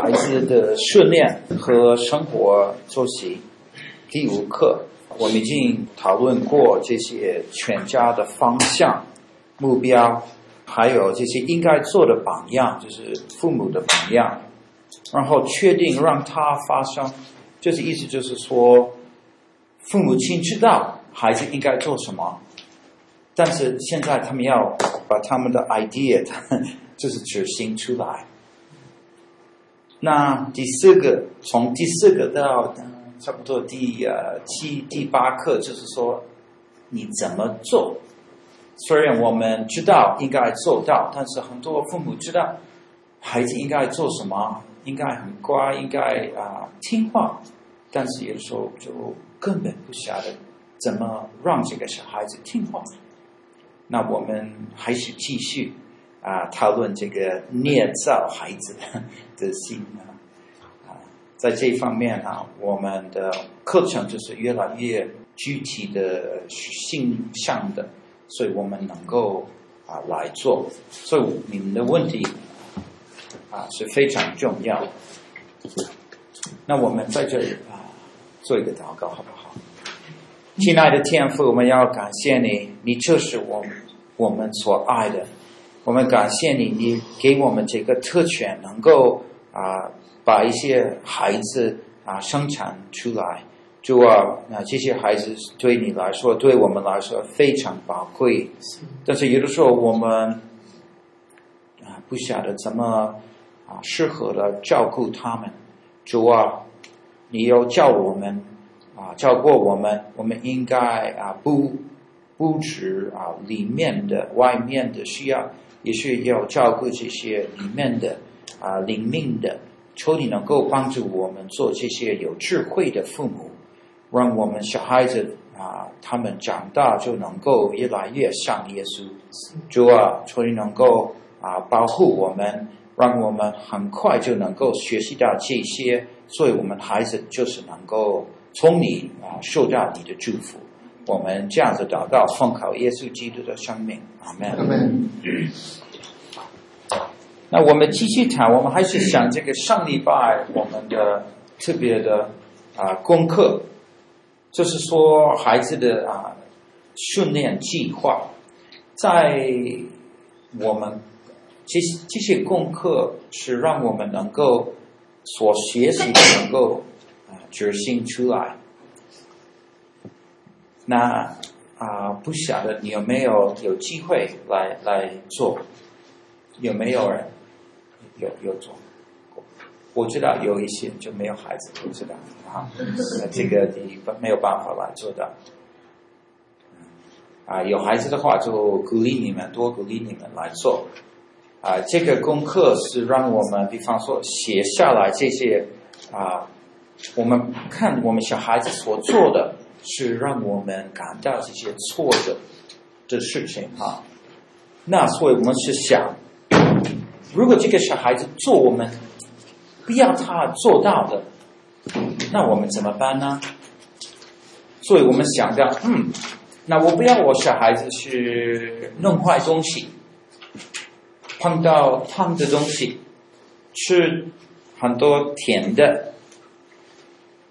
孩子的训练和生活作息。第五课，我们已经讨论过这些全家的方向、目标，还有这些应该做的榜样，就是父母的榜样。然后确定让他发生，就是意思就是说，父母亲知道孩子应该做什么，但是现在他们要把他们的 idea，就是执行出来。那第四个，从第四个到差不多第呃七、第八课，就是说你怎么做。虽然我们知道应该做到，但是很多父母知道孩子应该做什么，应该很乖，应该啊、听话，但是有时候就根本不晓得怎么让这个小孩子听话。那我们还是继续啊、讨论这个捏造孩子的心啊。在这方面啊，我们的课程就是越来越具体的、形象的，所以我们能够啊来做。所以你们的问题啊是非常重要。那我们在这里啊做一个祷告，好不好？亲爱的天父，我们要感谢你，你就是我们我们所爱的。我们感谢你，你给我们这个特权，能够啊。把一些孩子啊生产出来，主啊，那这些孩子对你来说，对我们来说非常宝贵。但是有的时候我们啊不晓得怎么啊适合的照顾他们。主啊，你要叫我们啊照顾我们，我们应该啊不不止啊里面的、外面的需要，也是要照顾这些里面的啊灵命的。求你能够帮助我们做这些有智慧的父母，让我们小孩子啊，他们长大就能够越来越像耶稣。主啊，求你能够啊保护我们，让我们很快就能够学习到这些，所以我们孩子就是能够从你啊受到你的祝福。我们这样子祷告，奉靠耶稣基督的生命，阿门。阿门。那我们继续谈，我们还是想这个上礼拜我们的特别的啊功课，就是说孩子的啊训练计划，在我们这些这些功课是让我们能够所学习的能够啊执行出来。那啊不晓得你有没有有机会来来做？有没有人？有有做，我知道有一些就没有孩子，不知道啊，那这个你没有办法来做的。啊，有孩子的话就鼓励你们，多鼓励你们来做。啊，这个功课是让我们，比方说写下来这些啊，我们看我们小孩子所做的是让我们感到这些挫折的事情啊。那所以我们是想。如果这个小孩子做我们不要他做到的，那我们怎么办呢？所以我们想到，嗯，那我不要我小孩子去弄坏东西，碰到烫的东西，吃很多甜的，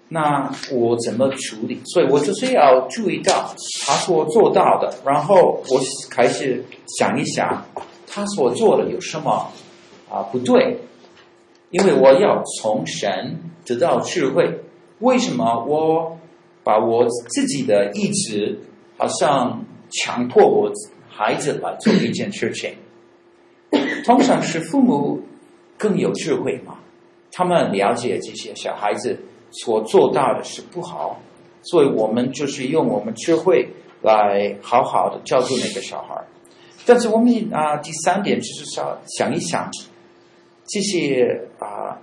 那我怎么处理？所以我就是要注意到他所做到的，然后我开始想一想，他所做的有什么。啊，不对，因为我要从神得到智慧。为什么我把我自己的意志好像强迫我孩子来做一件事情？通常是父母更有智慧嘛，他们了解这些小孩子所做到的是不好，所以我们就是用我们智慧来好好的教导那个小孩。但是我们啊，第三点就是想想一想。这些啊，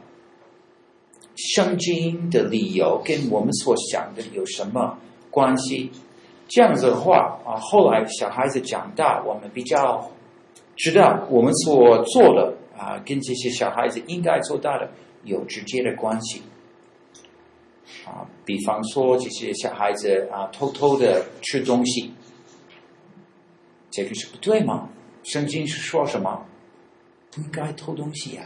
圣经的理由跟我们所想的有什么关系？这样子的话啊，后来小孩子长大，我们比较知道我们所做的啊，跟这些小孩子应该做到的有直接的关系啊。比方说，这些小孩子啊，偷偷的吃东西，这个是不对吗？圣经是说什么？不应该偷东西呀，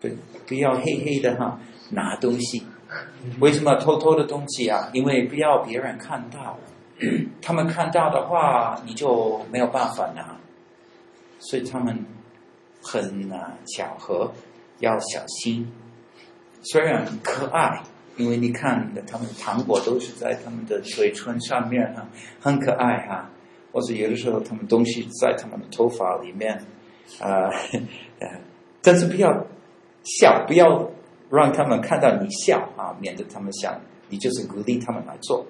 不不要黑黑的哈拿东西。为什么偷偷的东西啊？因为不要别人看到，他们看到的话，你就没有办法拿。所以他们很啊巧合，要小心。虽然很可爱，因为你看的他们的糖果都是在他们的嘴唇上面哈，很可爱哈。或者有的时候他们东西在他们的头发里面啊，呃，但是不要笑，不要让他们看到你笑啊，免得他们想你就是鼓励他们来做。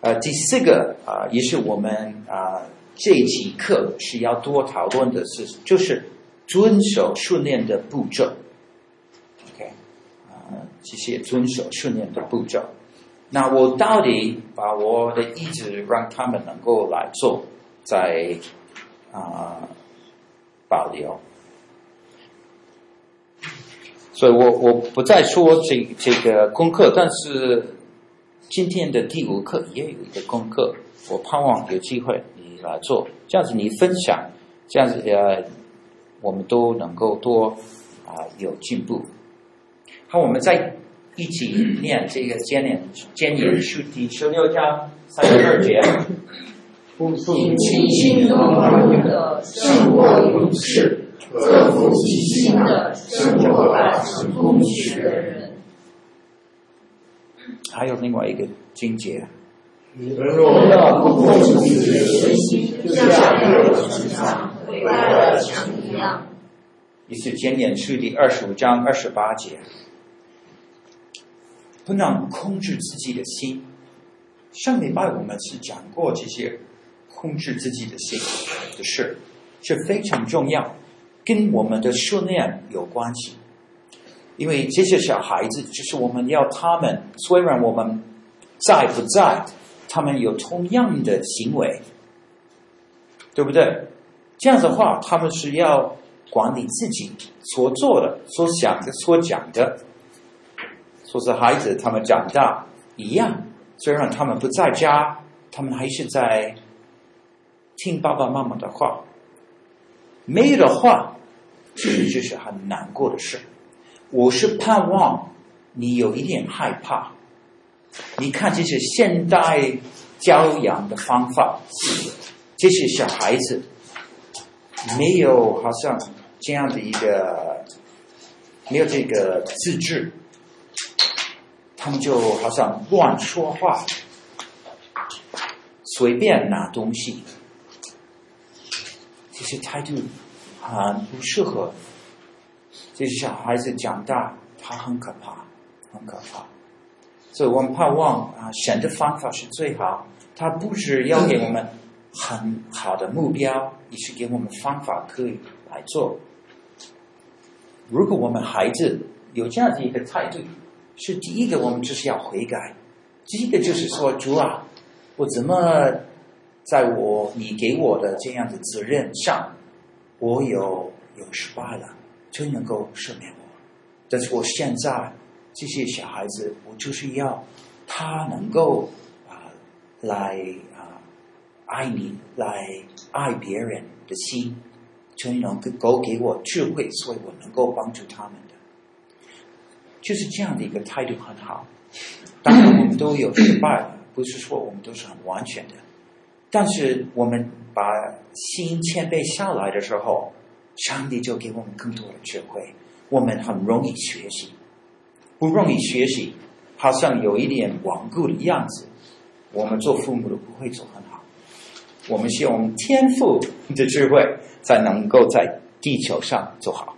呃，第四个啊，也是我们啊这一期课是要多讨论的是，就是遵守训练的步骤。这些遵守训练的步骤。那我到底把我的意志让他们能够来做，在啊、保留，所以我我不再说这这个功课，但是今天的第五课也有一个功课，我盼望有机会你来做，这样子你分享，这样子呃我们都能够多啊、有进步。好，我们再。一起念这个箴言，箴言书第十六章三十二节。尽其心和睦的胜过勇士，克服己心的胜过百事通学的人。还有另外一个经节。你们若要不控制自己的身心，就像一座城墙毁坏了墙一样。也是箴言书第二十五章二十八节。不能控制自己的心。上礼拜我们是讲过这些控制自己的心的事，是非常重要，跟我们的训练有关系。因为这些小孩子，就是我们要他们，虽然我们在不在，他们有同样的行为，对不对？这样的话，他们是要管理自己所做的、所想的、所讲的。说是孩子，他们长大一样，虽然他们不在家，他们还是在听爸爸妈妈的话。没有的话，这就是很难过的事。我是盼望你有一点害怕。你看这些现代教养的方法，这些小孩子没有好像这样的一个，没有这个自制。他们就好像乱说话，随便拿东西，这些态度很不适合。这些小孩子长大，他很可怕，很可怕。所以我们盼望啊，选的方法是最好。他不是要给我们很好的目标，也是给我们方法可以来做。如果我们孩子有这样的一个态度，是第一个，我们就是要悔改。第一个就是说，主啊，我怎么在我你给我的这样的责任上，我有有失败了，就能够赦免我。但是我现在这些小孩子，我就是要他能够啊、来啊、爱你，来爱别人的心，就能够给我智慧，所以我能够帮助他们。就是这样的一个态度很好，当然我们都有失败，不是说我们都是很完全的，但是我们把心谦卑下来的时候，上帝就给我们更多的智慧，我们很容易学习，不容易学习，好像有一点顽固的样子，我们做父母的不会做很好，我们需要用天赋的智慧，才能够在地球上做好。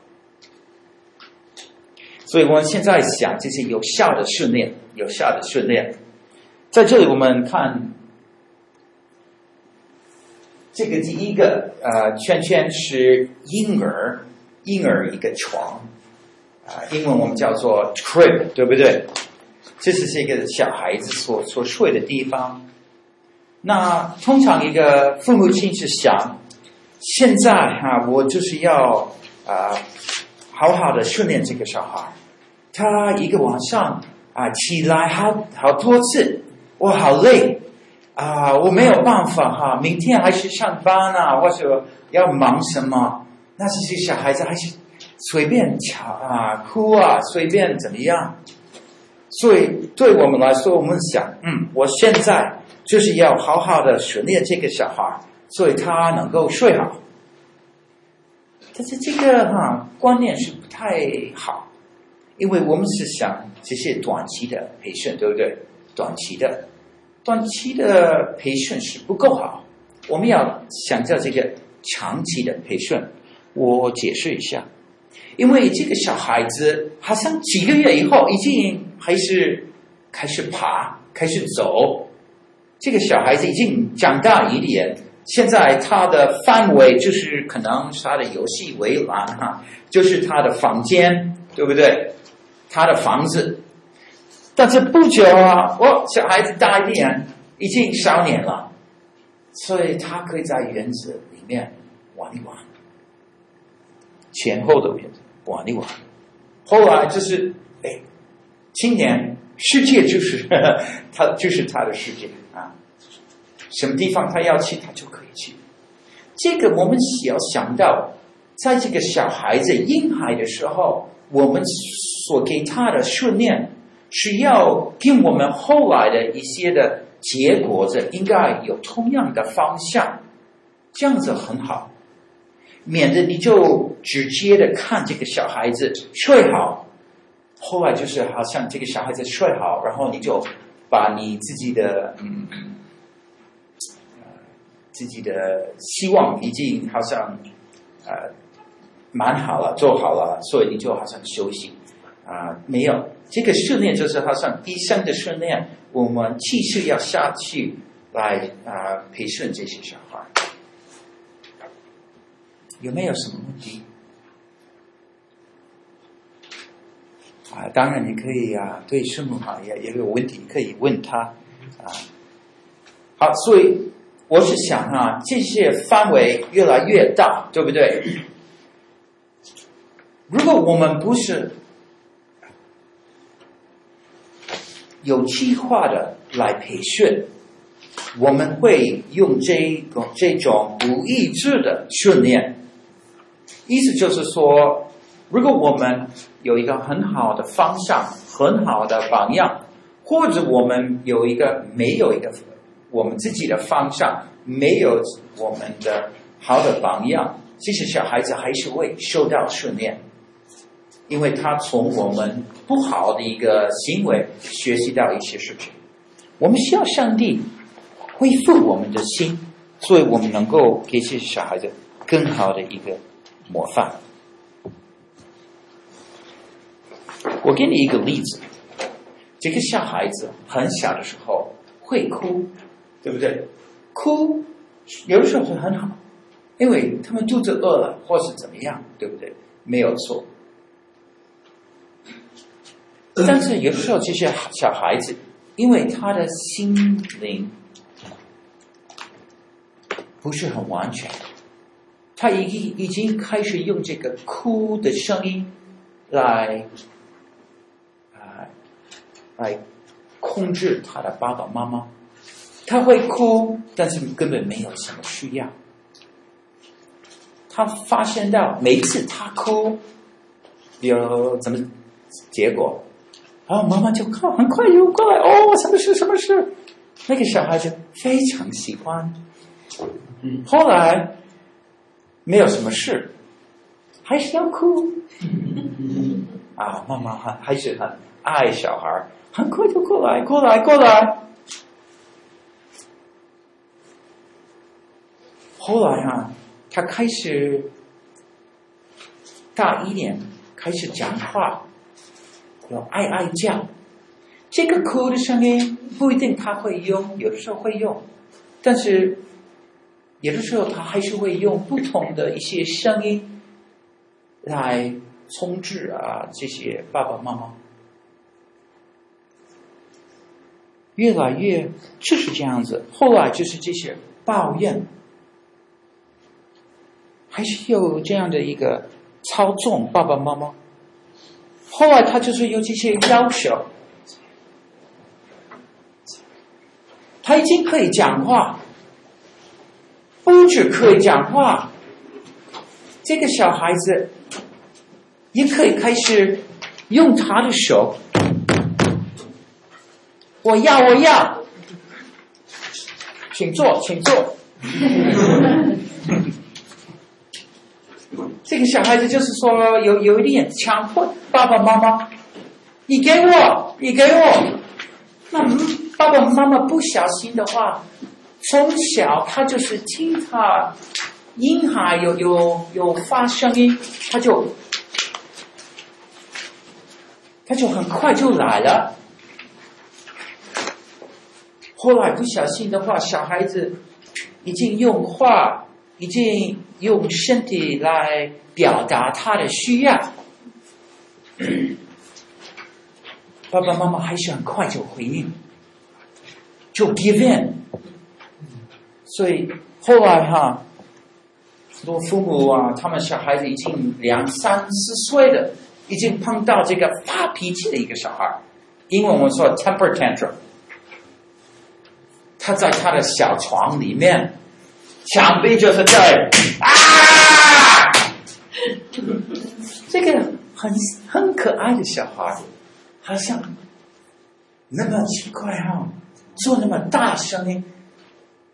所以我们现在想这些有效的训练，有效的训练，在这里我们看这个第一个呃圈圈是婴儿，婴儿一个床啊、呃，英文我们叫做 crib，对不对？这是这个小孩子所所睡的地方。那通常一个父母亲是想，现在哈、我就是要啊。呃好好的训练这个小孩，他一个晚上啊起来好好多次，我好累啊，我没有办法哈、明天还是上班啊，或者要忙什么？那这些小孩子还是随便吵啊、哭啊，随便怎么样。所以对我们来说，我们想，嗯，我现在就是要好好的训练这个小孩，所以他能够睡好。但是这个哈观念是不太好，因为我们是想这些短期的培训，对不对？短期的，短期的培训是不够好，我们要想着这个长期的培训。我解释一下，因为这个小孩子好像几个月以后已经还是开始爬，开始走，这个小孩子已经长大一点。现在他的范围就是可能他的游戏围栏哈，就是他的房间，对不对？他的房子。但是不久啊，哦，小孩子大一点，已经少年了，所以他可以在园子里面玩一玩，前后的园子玩一玩。后来就是，哎，青年世界就是呵呵 他，就是他的世界啊。什么地方他要去，他就可以去。这个我们需要想到，在这个小孩子婴孩的时候，我们所给他的训练，是要跟我们后来的一些的结果子应该有同样的方向，这样子很好，免得你就直接的看这个小孩子睡好，后来就是好像这个小孩子睡好，然后你就把你自己的嗯。自己的希望已经好像呃蛮好了，做好了，所以你就好像休息啊、没有这个训练，就是好像医生的训练，我们继续要下去来啊、培训这些小孩，有没有什么问题？啊、当然你可以啊，对师母哈也也有问题可以问他啊。好，所以。我是想啊，这些范围越来越大，对不对？如果我们不是有计划的来培训，我们会用这个这种不一致的训练。意思就是说，如果我们有一个很好的方向、很好的榜样，或者我们有一个没有一个。我们自己的方向没有我们的好的榜样，其实小孩子还是会受到训练，因为他从我们不好的一个行为学习到一些事情。我们需要上帝恢复我们的心，所以我们能够给这些小孩子更好的一个模范。我给你一个例子，这个小孩子很小的时候会哭。对不对？哭有的时候是很好，因为他们肚子饿了，或是怎么样，对不对？没有错。但是有时候这些小孩子，因为他的心灵不是很完全，他已经已经开始用这个哭的声音来啊来控制他的爸爸妈妈。他会哭，但是根本没有什么需要。他发现到每一次他哭，有怎么结果？然后妈妈就看很快又过来哦，什么事？什么事？那个小孩子非常喜欢。后来没有什么事，还是要哭。啊，妈妈还还是很爱小孩，很快就过来，过来，过来。后来啊，他开始大一点，开始讲话，要哀哀叫。这个哭的声音不一定他会用，有的时候会用，但是有的时候他还是会用不同的一些声音来控制啊这些爸爸妈妈。越来越就是这样子，后来就是这些抱怨。还是有这样的一个操纵爸爸妈妈。后来他就是有这些要求，他已经可以讲话，不止可以讲话，这个小孩子也可以开始用他的手。我要，我要，请坐，请坐。这个小孩子就是说有有一点强迫爸爸妈妈，你给我，你给我。那爸爸妈妈不小心的话，从小他就是听他婴孩有有有发声音，他就他就很快就来了。后来不小心的话，小孩子已经用话，已经用身体来表达他的需要。爸爸妈妈还是很快就回应，就 give in。所以后来哈，很多父母啊，他们小孩子已经两三四岁了，已经碰到这个发脾气的一个小孩，英文我们说 temper tantrum。他在他的小床里面，想必就是在啊，这个很很可爱的小孩。好像那么奇怪哈、哦，做那么大声音，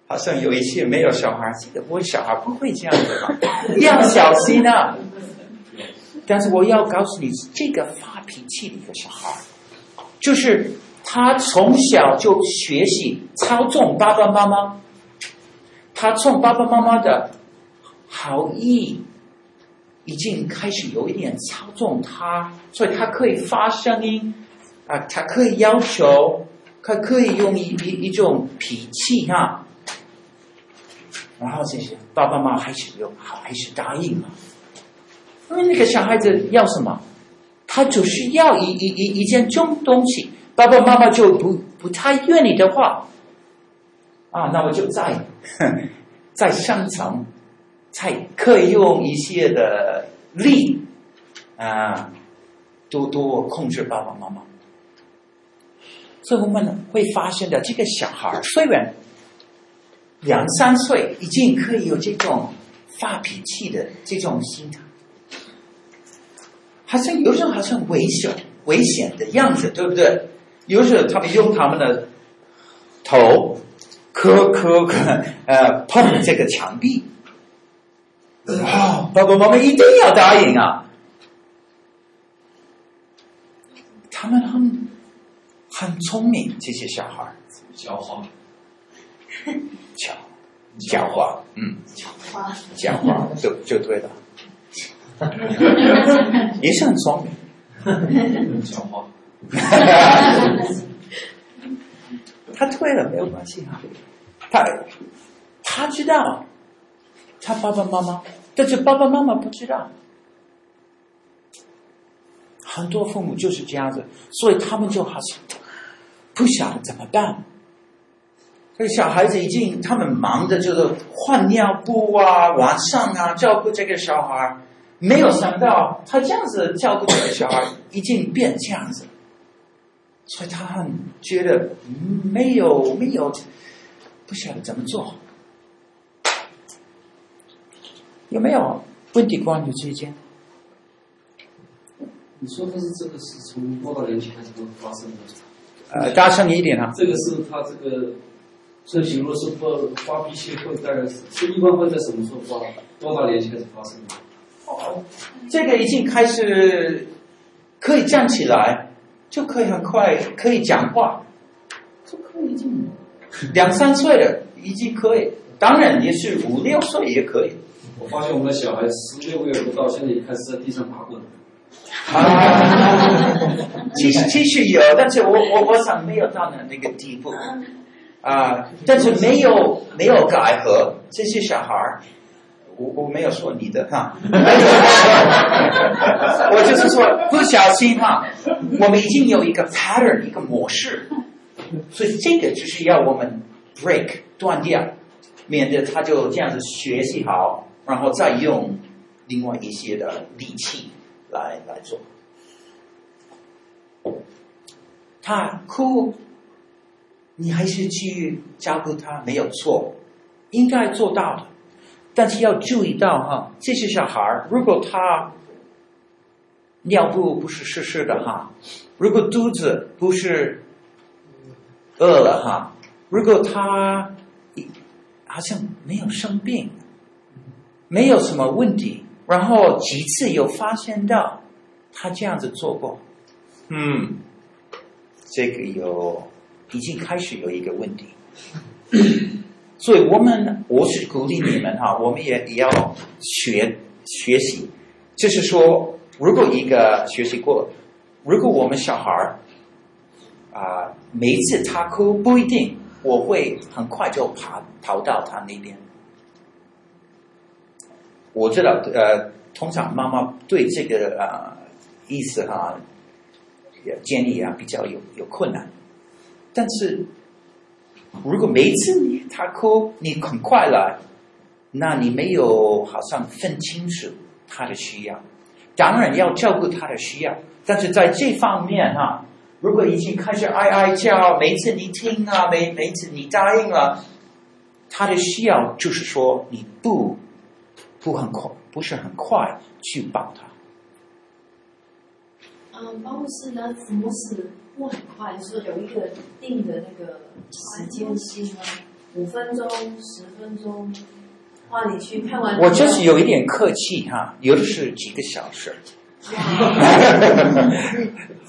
好像有一些没有小孩子的，我小孩不会这样子嘛，要小心啊！但是我要告诉你，这个发脾气的一个小孩，就是他从小就学习操纵爸爸妈妈，他从爸爸妈妈的好意已经开始有一点操纵他，所以他可以发声音。啊，他可以要求，他可以用一一一种脾气哈，然后这些爸爸妈妈还是有，还是答应了，因为那个小孩子要什么，他就是要一一一一件重东西，爸爸妈妈就不不太愿意的话，啊，那我就再 在上层，才可以用一些的力啊，多多控制爸爸妈妈。所以我们会发现的，这个小孩虽然两三岁，已经可以有这种发脾气的这种心态，好像有时候好像危险危险的样子，对不对？有时候他们用他们的头磕磕磕，呃，碰这个墙壁，啊，爸爸妈妈一定要答应啊！他们很。很聪明，这些小孩儿。狡猾，狡狡猾，嗯，狡猾，狡猾，就就对了，也是很聪明，狡猾，他退了没有关系哈，他他知道，他爸爸妈妈，但是爸爸妈妈不知道。很多父母就是这样子，所以他们就好像。不晓得怎么办？这个小孩子已经他们忙的就是换尿布啊，晚上啊照顾这个小孩，没有想到他这样子照顾这个小孩已经变这样子，所以他很觉得没有没有不晓得怎么做，有没有问题关于这件？你说的是这个是从多少年前开始都发生的？呃，大声一点啊。这个是他这个这比，如果是不发脾气，会大概是是一般会在什么时候发？多少年前开始发生的？哦，这个已经开始可以站起来，就可以很快可以讲话，就可以已经两三岁了，已经可以。当然也是五六岁也可以。我发现我们的小孩十六个月不到，现在也开始在地上爬滚。啊，其实其实有，但是我我我想没有到那那个地步啊，但是没有没有改和这些小孩儿，我我没有说你的哈，我就是说不小心哈，我们已经有一个 pattern 一个模式，所以这个就是要我们 break 断掉，免得他就这样子学习好，然后再用另外一些的力气。来来做，他哭，你还是去照顾他没有错，应该做到的。但是要注意到哈，这些小孩如果他尿布不是湿湿的哈，如果肚子不是饿了哈，如果他好像没有生病，没有什么问题，然后几次有发现到他这样子做过，嗯，这个有已经开始有一个问题，所以我们我是鼓励你们哈，我们也也要学学习，就是说。如果一个学习过，如果我们小孩儿啊、每一次他哭不一定，我会很快就爬跑到他那边。我知道，呃，通常妈妈对这个啊、意思哈，也建议啊比较有有困难。但是如果每一次你他哭，你很快来，那你没有好像分清楚他的需要。当然要照顾他的需要，但是在这方面哈，如果已经开始哀哀叫，每次你听啊，每每次你答应了，他的需要就是说你不不很快，不是很快去帮他。嗯，保姆是呢，什么是不很快？就是有一个定的那个时间性吗？五分钟、十分钟。你去看完，我就是有一点客气哈，有的是几个小时。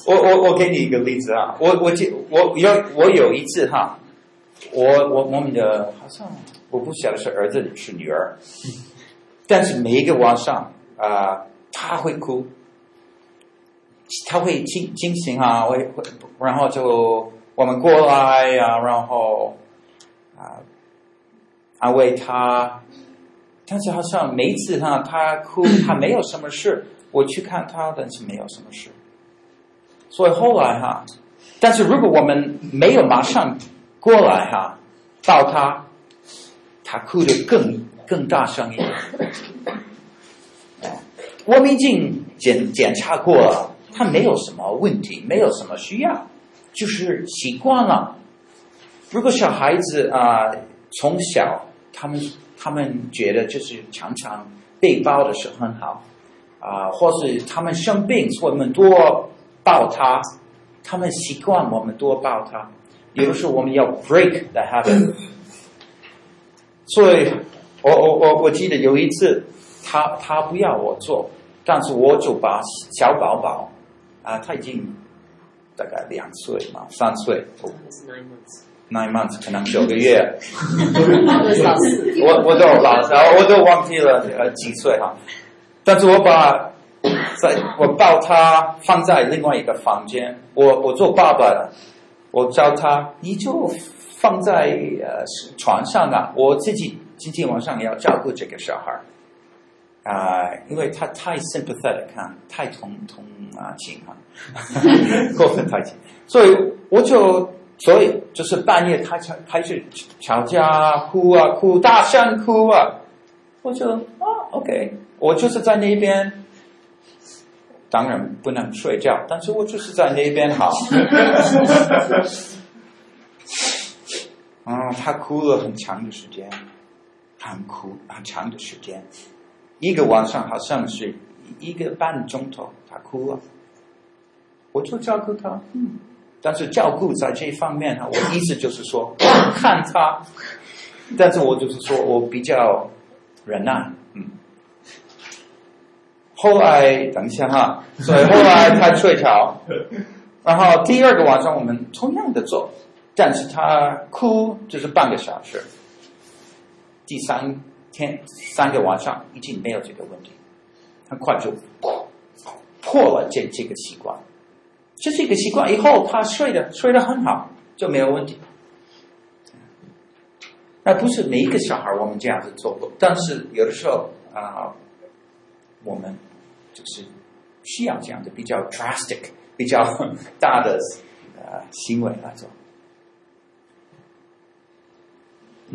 我我我给你一个例子啊，我我我有我有一次哈，我我我们的好像我不晓得是儿子是女儿，但是每一个晚上啊、呃，他会哭，他会惊惊醒啊，会会，然后就我们过来呀、然后啊、安慰他。但是好像每次哈，他哭，他没有什么事，我去看他，但是没有什么事。所以后来哈，但是如果我们没有马上过来哈，抱他，他哭得更更大声一点。我们已经检检查过了，他没有什么问题，没有什么需要，就是习惯了。如果小孩子啊，呃，从小他们。他们觉得就是常常被抱的时候很好，啊、呃，或是他们生病，我们多抱他，他们习惯我们多抱他。有的时候我们要 break the habit。所以我我我我记得有一次，他他不要我做，但是我就把小宝宝啊，他已经大概两岁嘛，三岁。nine months 可能九个月，我我都老我都忘记了呃几岁哈，但是我把在我抱他放在另外一个房间，我我做爸爸的，我教他你就放在呃床上啊，我自己今天晚上也要照顾这个小孩啊、呃，因为他太 sympathetic 啊太同同啊情啊，过分太情，所以我就。所以就是半夜他才开始吵架哭啊哭大声哭啊，我就啊 OK，我就是在那边，当然不能睡觉，但是我就是在那边好。啊，他哭了很长的时间，很哭很长的时间，一个晚上好像是一个半钟头，他哭了，我就照顾他，嗯。但是照顾在这一方面哈，我意思就是说看他，但是我就是说我比较忍耐，嗯。后来等一下哈，所以后来他睡着，然后第二个晚上我们同样的做，但是他哭就是半个小时，第三天三个晚上已经没有这个问题，很快就破破了这这个习惯。这是一个习惯，以后他睡得睡得很好，就没有问题。那不是每一个小孩我们这样子做过，但是有的时候啊、我们就是需要这样的比较 drastic、比较大的呃行为来做。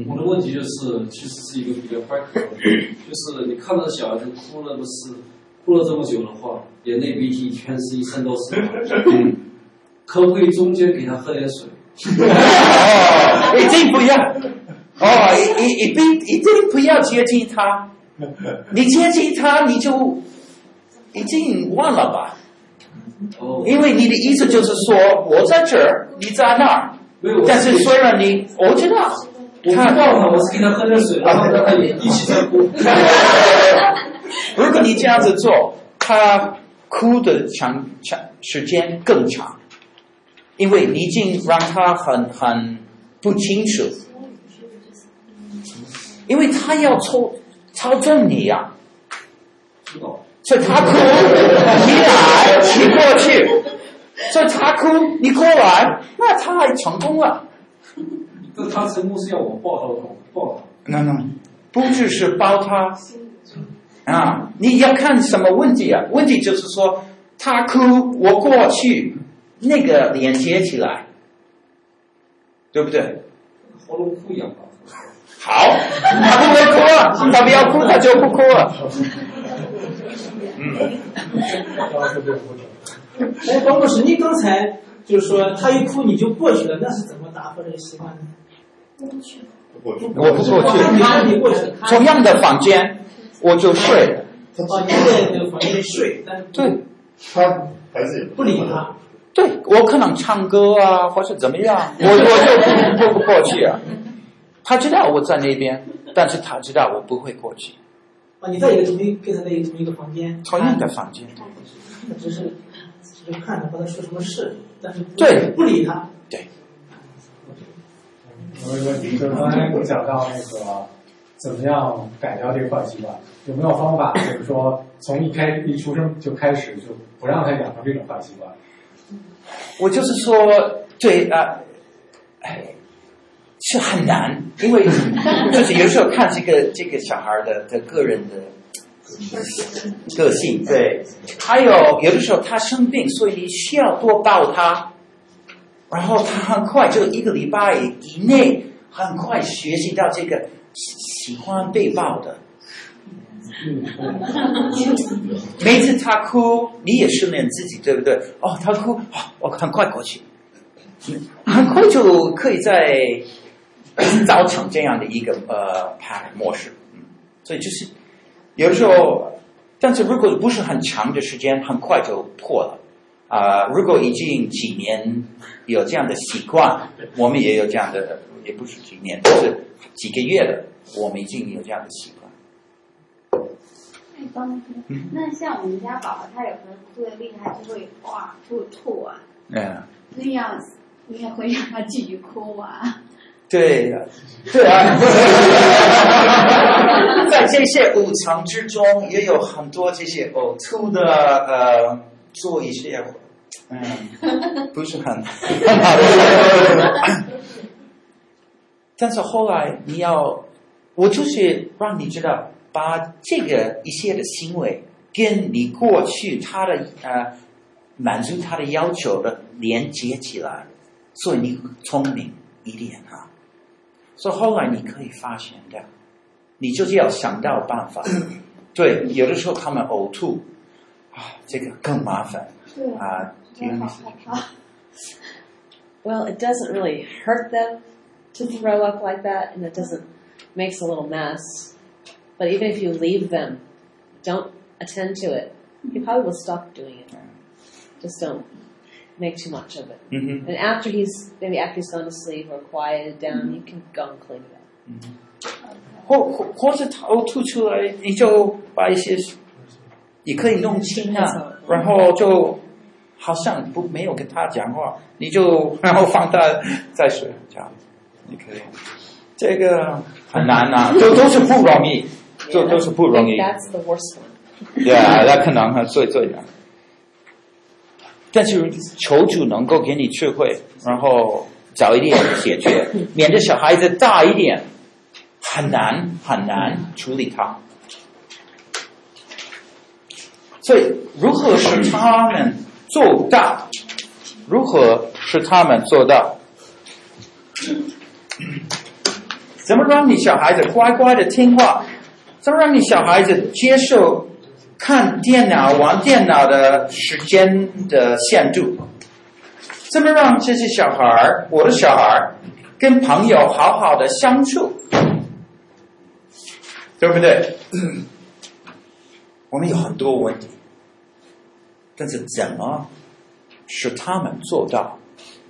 我的问题就是，其实是一个比较 practical 的，就是你看到小孩子哭了，不是？哭了这么久的话，眼泪鼻涕全是一身都是。嗯，可不可以中间给他喝点水？哦，一定不要。哦，一一一定一定不要接近他。你接近他，你就已经忘了吧？哦，因为你的意思就是说我在这儿，你在那儿。但是虽然你我知道，我不抱他，我是给他喝点水，然后让他一起在哭。如果你这样子做，他哭的长长时间更长，因为你已经让他很很不清楚，因为他要操操纵你呀、知道。所以他哭，你来，你过去，所以他哭，你过来，那他还成功了。这他成功是要我抱他，抱他。那那不只是抱他啊，你要看什么问题啊？问题就是说他哭，我过去，那个连接起来，对不对？喉咙哭痒了。好，他不会哭了，他不要哭，他就不哭了。嗯，哎，包牧师，你刚才就是说他一哭你就过去了，那是怎么打破这个习惯呢？我不过去，他你过去，同样的房间，我就睡了。哦，你在那个房间里睡，但是对，他还是不理他。对我可能唱歌啊，或是怎么样，我 我就不不过去啊。他知道我在那边，但是他知道我不会过去。啊，你在一个同一跟他在一个同一个房间，同样的房间，只是看他和他说什么事，但是对不理他。对，有一个问题，就是刚才我讲到那个怎么样改掉这个坏习惯，有没有方法？就是说从一开一出生就开始就不让他养成这种坏习惯。我就是说，对啊，哎，是很难，因为 就是有时候看这个这个小孩的的个人的个性，对，还有有的时候他生病，所以你需要多抱他，然后他很快就一个礼拜以内，很快学习到这个喜欢被抱的。每次他哭，你也训练自己，对不对？哦，他哭，哦，我很快过去，很快就可以在造成这样的一个呃排模式。所以就是有的时候，但是如果不是很长的时间，很快就破了。啊、呃，如果已经几年有这样的习惯，我们也有这样的，也不是几年，就是几个月了，我们已经有这样的习惯。哎，帮哥，那像我们家宝宝，他有时候哭的厉害，就会哇，就会吐啊。嗯，那样你也会让他继续哭啊？对呀，对啊。这些五常之中，也有很多这些呕吐的，呃，做一些，嗯，不是很好。但是后来你要，我就是让你知道。把这个一些的行为跟你过去他的呃满足他的要求的连接起来，所以你聪明一点啊。所以后来你可以发现的，你就是要想到办法。对，有的时候他们呕吐啊，这个更麻烦。对啊，这个意思。 Well, it doesn't really hurt them to throw up like that, and it doesn't makes a little mess. But even if you leave them, don't attend to it, he probably will stop doing it. Just don't make too much of it. Mm-hmm. And after he's maybe after he's gone to sleep or quieted down, you can go and clean it up. 或或或者他呕吐出来，你就把一些，你可以弄清啊，然后就好像不没有跟他讲话，你就然后放他再睡，这样你可以。这个很难啊，都都是不容易。这都是不容易。That's the worst one. 对啊，那可能最最难。但是求主能够给你智慧，然后早一点解决，免得小孩子大一点很难很难处理它。所以，如何使他们做到？如何使他们做到？怎么让你小孩子乖乖的听话？怎么让你小孩子接受看电脑、玩电脑的时间的限度？怎么让这些小孩，我的小孩，跟朋友好好的相处？对不对？我们有很多问题，但是怎么使他们做到，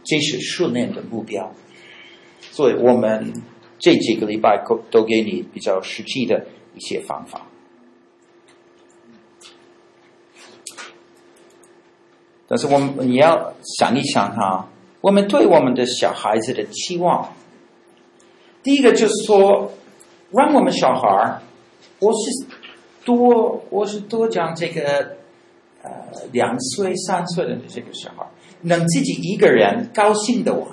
这是训练的目标。所以我们这几个礼拜都都给你比较实际的一些方法。但是我们你要想一想哈，我们对我们的小孩子的期望，第一个就是说，让我们小孩儿，我是多我是多讲这个，呃，两岁三岁的这个小孩，能自己一个人高兴的玩，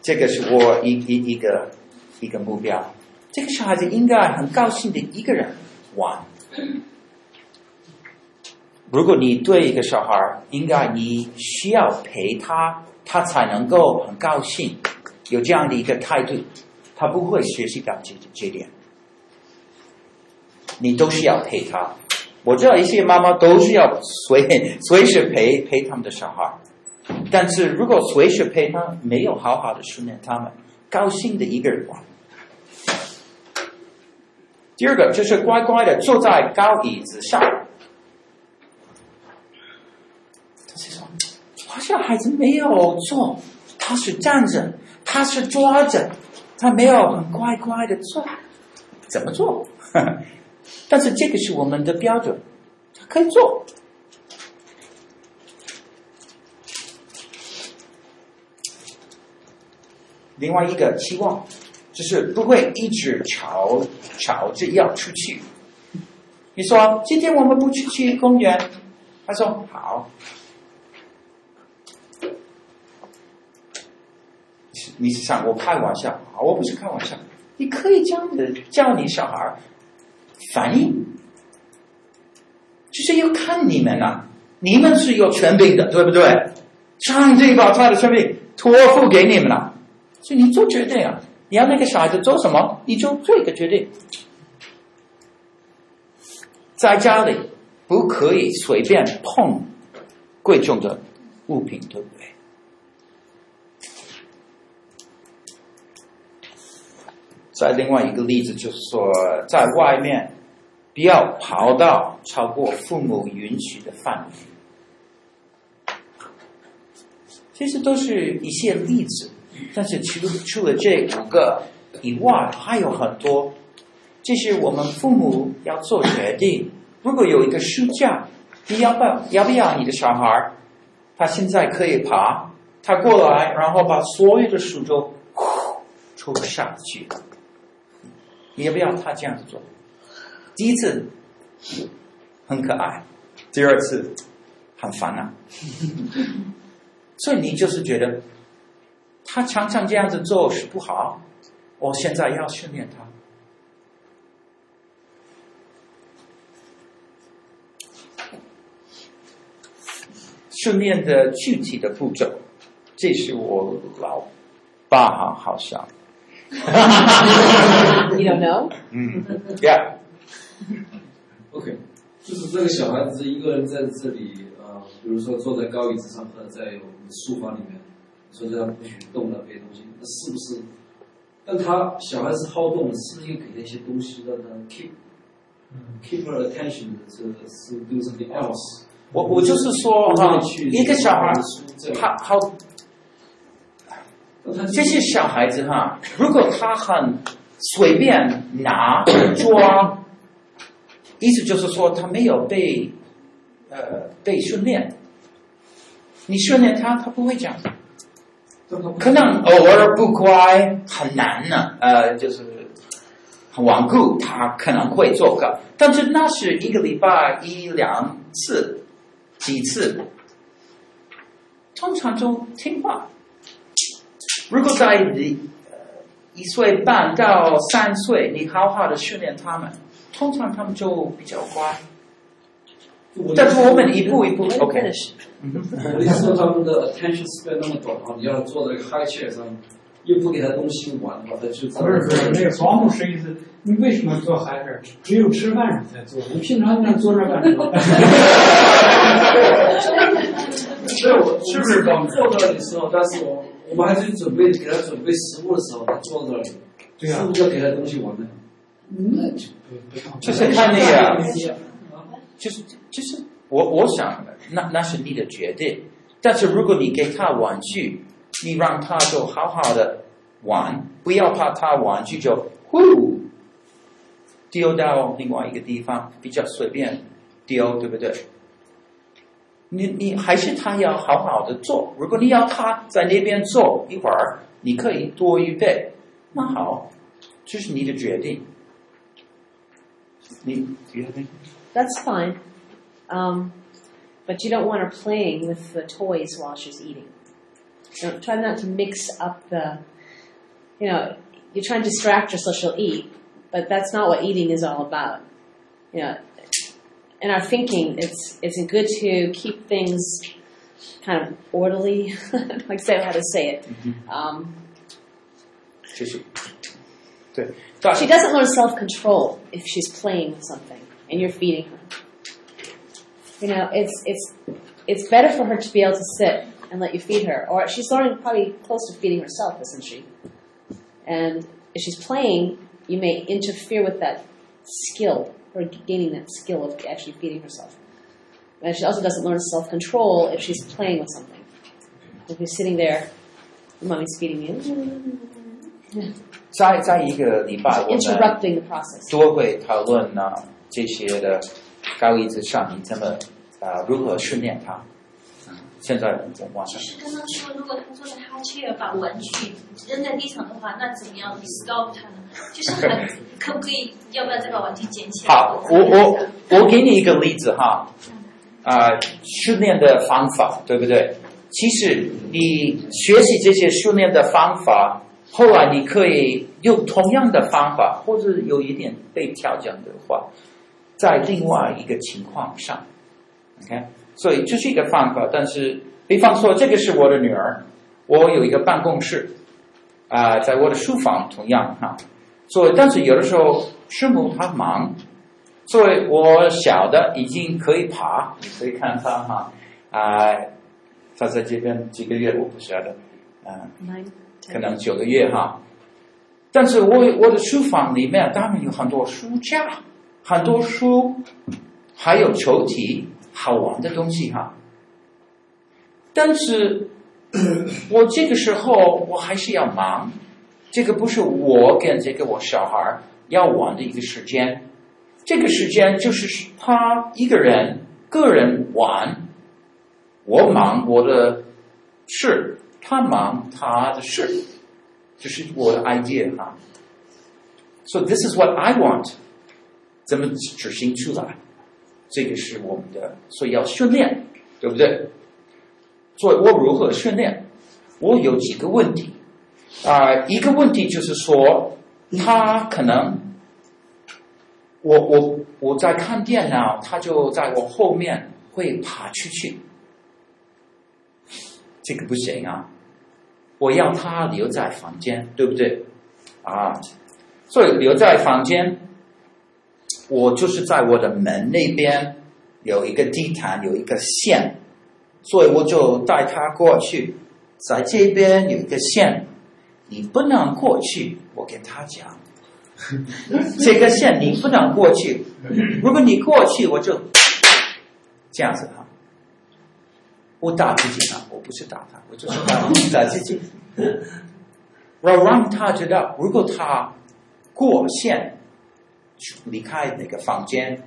这个是我一一一个一个目标。这个小孩子应该很高兴的一个人玩。如果你对一个小孩儿，应该你需要陪他，他才能够很高兴，有这样的一个态度，他不会学习到这这点。你都是要陪他。我知道一些妈妈都是要随 随时陪陪他们的小孩，但是如果随时陪他，没有好好的训练他们，高兴的一个人玩。第二个就是乖乖的坐在高椅子上。好像孩子没有坐，他是站着，他是抓着，他没有很乖乖的做，怎么做？但是这个是我们的标准，他可以做。另外一个期望就是不会一直吵吵着要出去。你说今天我们不出去公园，他说好。你是想我开玩笑啊？我不是开玩笑。你可以这样子叫你小孩反应，就是要看你们啊，你们是有权柄的，对不对？上帝把他的权柄托付给你们了，所以你做决定啊。你要那个小孩子做什么，你就做一个决定。在家里不可以随便碰贵重的物品，对不对？再另外一个例子就是说，在外面不要跑到超过父母允许的范围。其实都是一些例子，但是除除了这五个以外，还有很多。这是我们父母要做决定。如果有一个书架，你要不要要不要你的小孩？他现在可以爬，他过来，然后把所有的书都 呼抽上去。你也不要他这样子做？第一次很可爱，第二次很烦啊。所以你就是觉得他常常这样子做是不好，我现在要训练他。训练的具体的步骤，这是我老爸哈，好像。You don't know? 嗯，Yeah。OK，就是这个小孩子一个人在这里啊、呃，比如说坐在高椅子上，或者在我们的书房里面，说这样不许动了这些东西，那是不是？但他小孩子好动，是不是应该给他一些东西让他 keep keep her attention，是是 do something else？我我就是说哈，一个小孩，他好。这些小孩子哈，如果他很随便拿 抓，意思就是说他没有被呃被训练。你训练他，他不会讲。可能偶尔不乖，很难呢，呃，就是很顽固，他可能会做个，但是那是一个礼拜一两次，几次，通常都听话。如果在你一岁半到三岁，你好好的训练他们，通常他们就比较乖。但是我们一步一步，OK。我意思说他们的 attention span 那么短啊，你要坐在 high chair 上，又不给他东西玩的话，他就不是不是那个保姆是意思，你为什么坐 high chair？只有吃饭时才坐，你平常 那坐这干什么？所以我是不是刚坐到的时候，但是我。我们还是准备给他准备食物的时候，他坐在那里，对啊，是不是要给他东西玩呢？那，就就是看那个，就是就是我我想那那是你的决定。但是如果你给他玩具，你让他就好好的玩，不要怕他玩具就呼丢到另外一个地方，比较随便丢，对不对？你你还是他要好好的做。如果你要他在那边坐一会儿，你可以多预备。那好，这是你的决定。你觉得？That's fine. Um, but you don't want her playing with the toys while she's eating. Don't, try not to mix up the, you know, you try and distract her so she'll eat, but that's not what eating is all about. You know, in our thinking, it's it's good to keep things kind of orderly. like say how to say it. Um, she doesn't learn self control if she's playing with something and you're feeding her. You know, it's it's it's better for her to be able to sit and let you feed her, or she's learning probably close to feeding herself, isn't she? And if she's playing, you may interfere with that skill, or gaining that skill of actually feeding herself. And she also doesn't learn self control if she's playing with something. If you're sitting there, mommy's feeding you. 在在一个礼拜，我们 interrupting the process. 多会讨论呢这些的高一之上，你怎么啊、呃、如何训练他？ 嗯，现在我忘了。其实刚刚说，如果他做的哈欠把玩具扔在地上的话，那怎么样 stop 他呢？就是很可不可以？要不要再把玩具捡起来？好，我我我给你一个例子哈，啊、呃，训练的方法对不对？其实你学习这些训练的方法。后来你可以用同样的方法，或者有一点被调整的话，在另外一个情况上，OK，所以这是一个方法。但是，比方说，这个是我的女儿，我有一个办公室，啊、呃，在我的书房同样哈。所以，但是有的时候师母她忙，所以我小的已经可以爬，你可以看她哈，啊、呃，她在这边几个月，我不晓得，嗯、呃。可能九个月哈，但是我我的书房里面当然有很多书架，很多书，还有抽屉，好玩的东西哈。但是，我这个时候我还是要忙，这个不是我跟这个我小孩要玩的一个时间，这个时间就是他一个人个人玩，我忙我的事。他忙他的事，这是我的 idea 哈。So this is what I want，怎么执行出来？这个是我们的，所以要训练，对不对？所以我如何训练？我有几个问题啊、一个问题就是说，他可能，我我我在看电脑，他就在我后面会爬出去。这个不行啊！我要他留在房间，对不对？啊，所以留在房间，我就是在我的门那边有一个地毯，有一个线，所以我就带他过去，在这边有一个线，你不能过去。我跟他讲，这个线你不能过去，如果你过去，我就这样子哈。我打自己了，我不是打他，我就是打打自己。我 让他知道，如果他过线离开那个房间，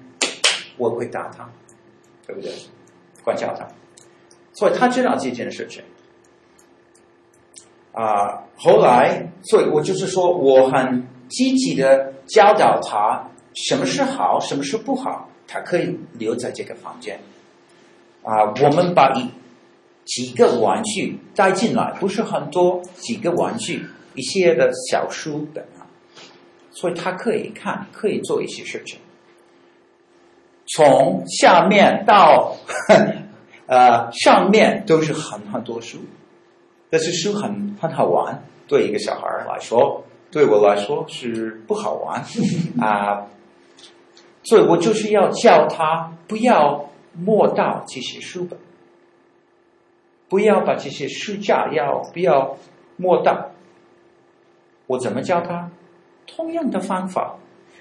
我会打他，对不对？管教他，所以他知道这件事情。啊、后来，所以我就是说，我很积极的教导他什么是好，什么是不好，他可以留在这个房间。啊、我们把一。几个玩具带进来，不是很多，几个玩具，一些的小书本，所以他可以看，可以做一些事情。从下面到 呃上面都是很很多书，但是书很很好玩，对一个小孩来说，对我来说是不好玩 啊、所以我就是要教他不要摸到这些书本。不要把这些书架要不要摸到？我怎么教他？同样的方法，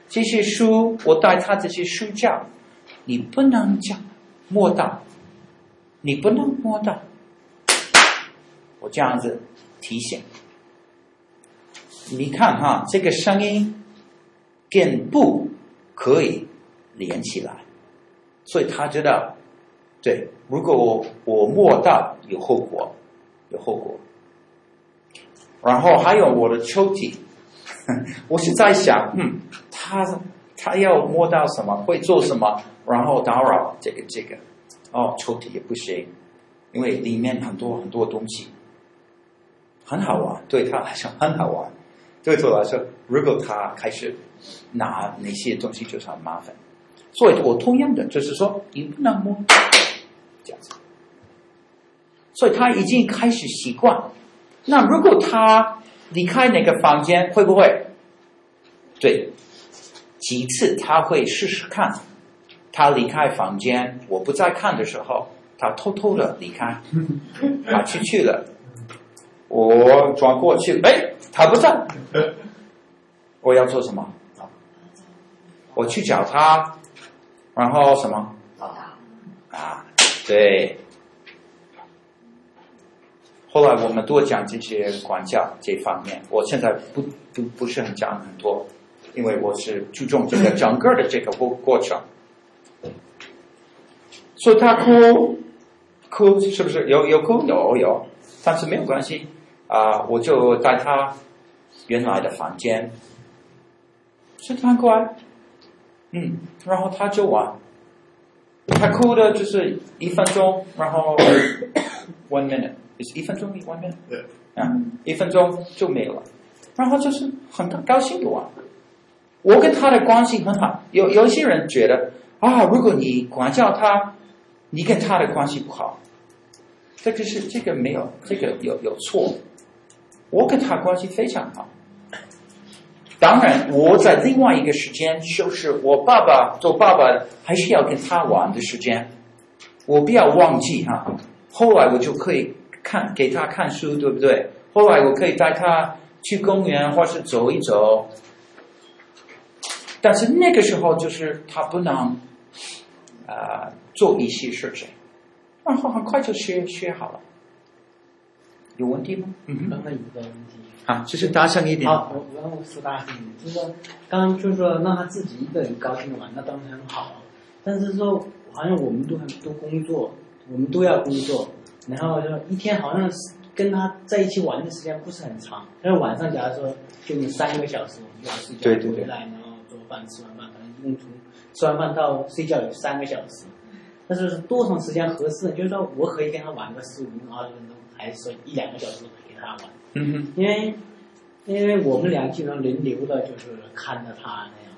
这些书我带他这些书架，你不能讲，摸到，你不能摸到。我这样子提醒，你看哈，这个声音跟不可以连起来，所以他知道，对，如果我我摸到有后果，有后果。然后还有我的抽屉，我是在想，嗯，他他要摸到什么，会做什么，然后打扰这个这个，哦，抽屉也不行，因为里面很多很多东西，很好玩，对他来说很好玩，对我来说，如果他开始拿那些东西，就是很麻烦。所以我同样的就是说，你不能摸，这样子，所以他已经开始习惯。那如果他离开那个房间，会不会？对，几次他会试试看。他离开房间，我不在看的时候，他偷偷的离开，他出去了。我转过去，哎，他不在。我要做什么？我去找他，然后什么？啊，对。后来我们多讲这些管教这方面，我现在不不不是很讲很多，因为我是注重这个整个的这个过过程。所以他哭哭是不是？有有哭有有，但是没有关系。啊、我就带他原来的房间，是他乖，嗯，然后他就玩，他哭的就是一分钟，然后 one minute。一分钟一外面，对，啊，一分钟就没了，然后就是很高兴的玩。我跟他的关系很好，有有些人觉得啊，如果你管教他，你跟他的关系不好，这个是这个没有，这个有有错。我跟他关系非常好，当然我在另外一个时间，就是我爸爸做爸爸还是要跟他玩的时间，我不要忘记哈。后来我就可以。看，给他看书，对不对？后来我可以带他去公园，或是走一走。但是那个时候，就是他不能啊、呃、做一些事情，然后很快就学学好了。有问题吗？嗯，刚刚有个问题。啊，就是大声一点。好，我我我说大声一点，就是说，刚刚就是说让他自己一个人高兴的玩，那当然很好。但是说，好像我们都很多工作，我们都要工作。然后就一天好像是跟他在一起玩的时间不是很长，但是晚上假如说就你三个小时，我们就要睡觉回来，对对对，然后做饭吃完饭，可能一共从吃完饭到睡觉有三个小时。但是多长时间合适？就是说我可以跟他玩个十五分钟、二十分钟，还是说一两个小时陪他玩？嗯哼。因为因为我们俩经常轮流的，就是看着他那样，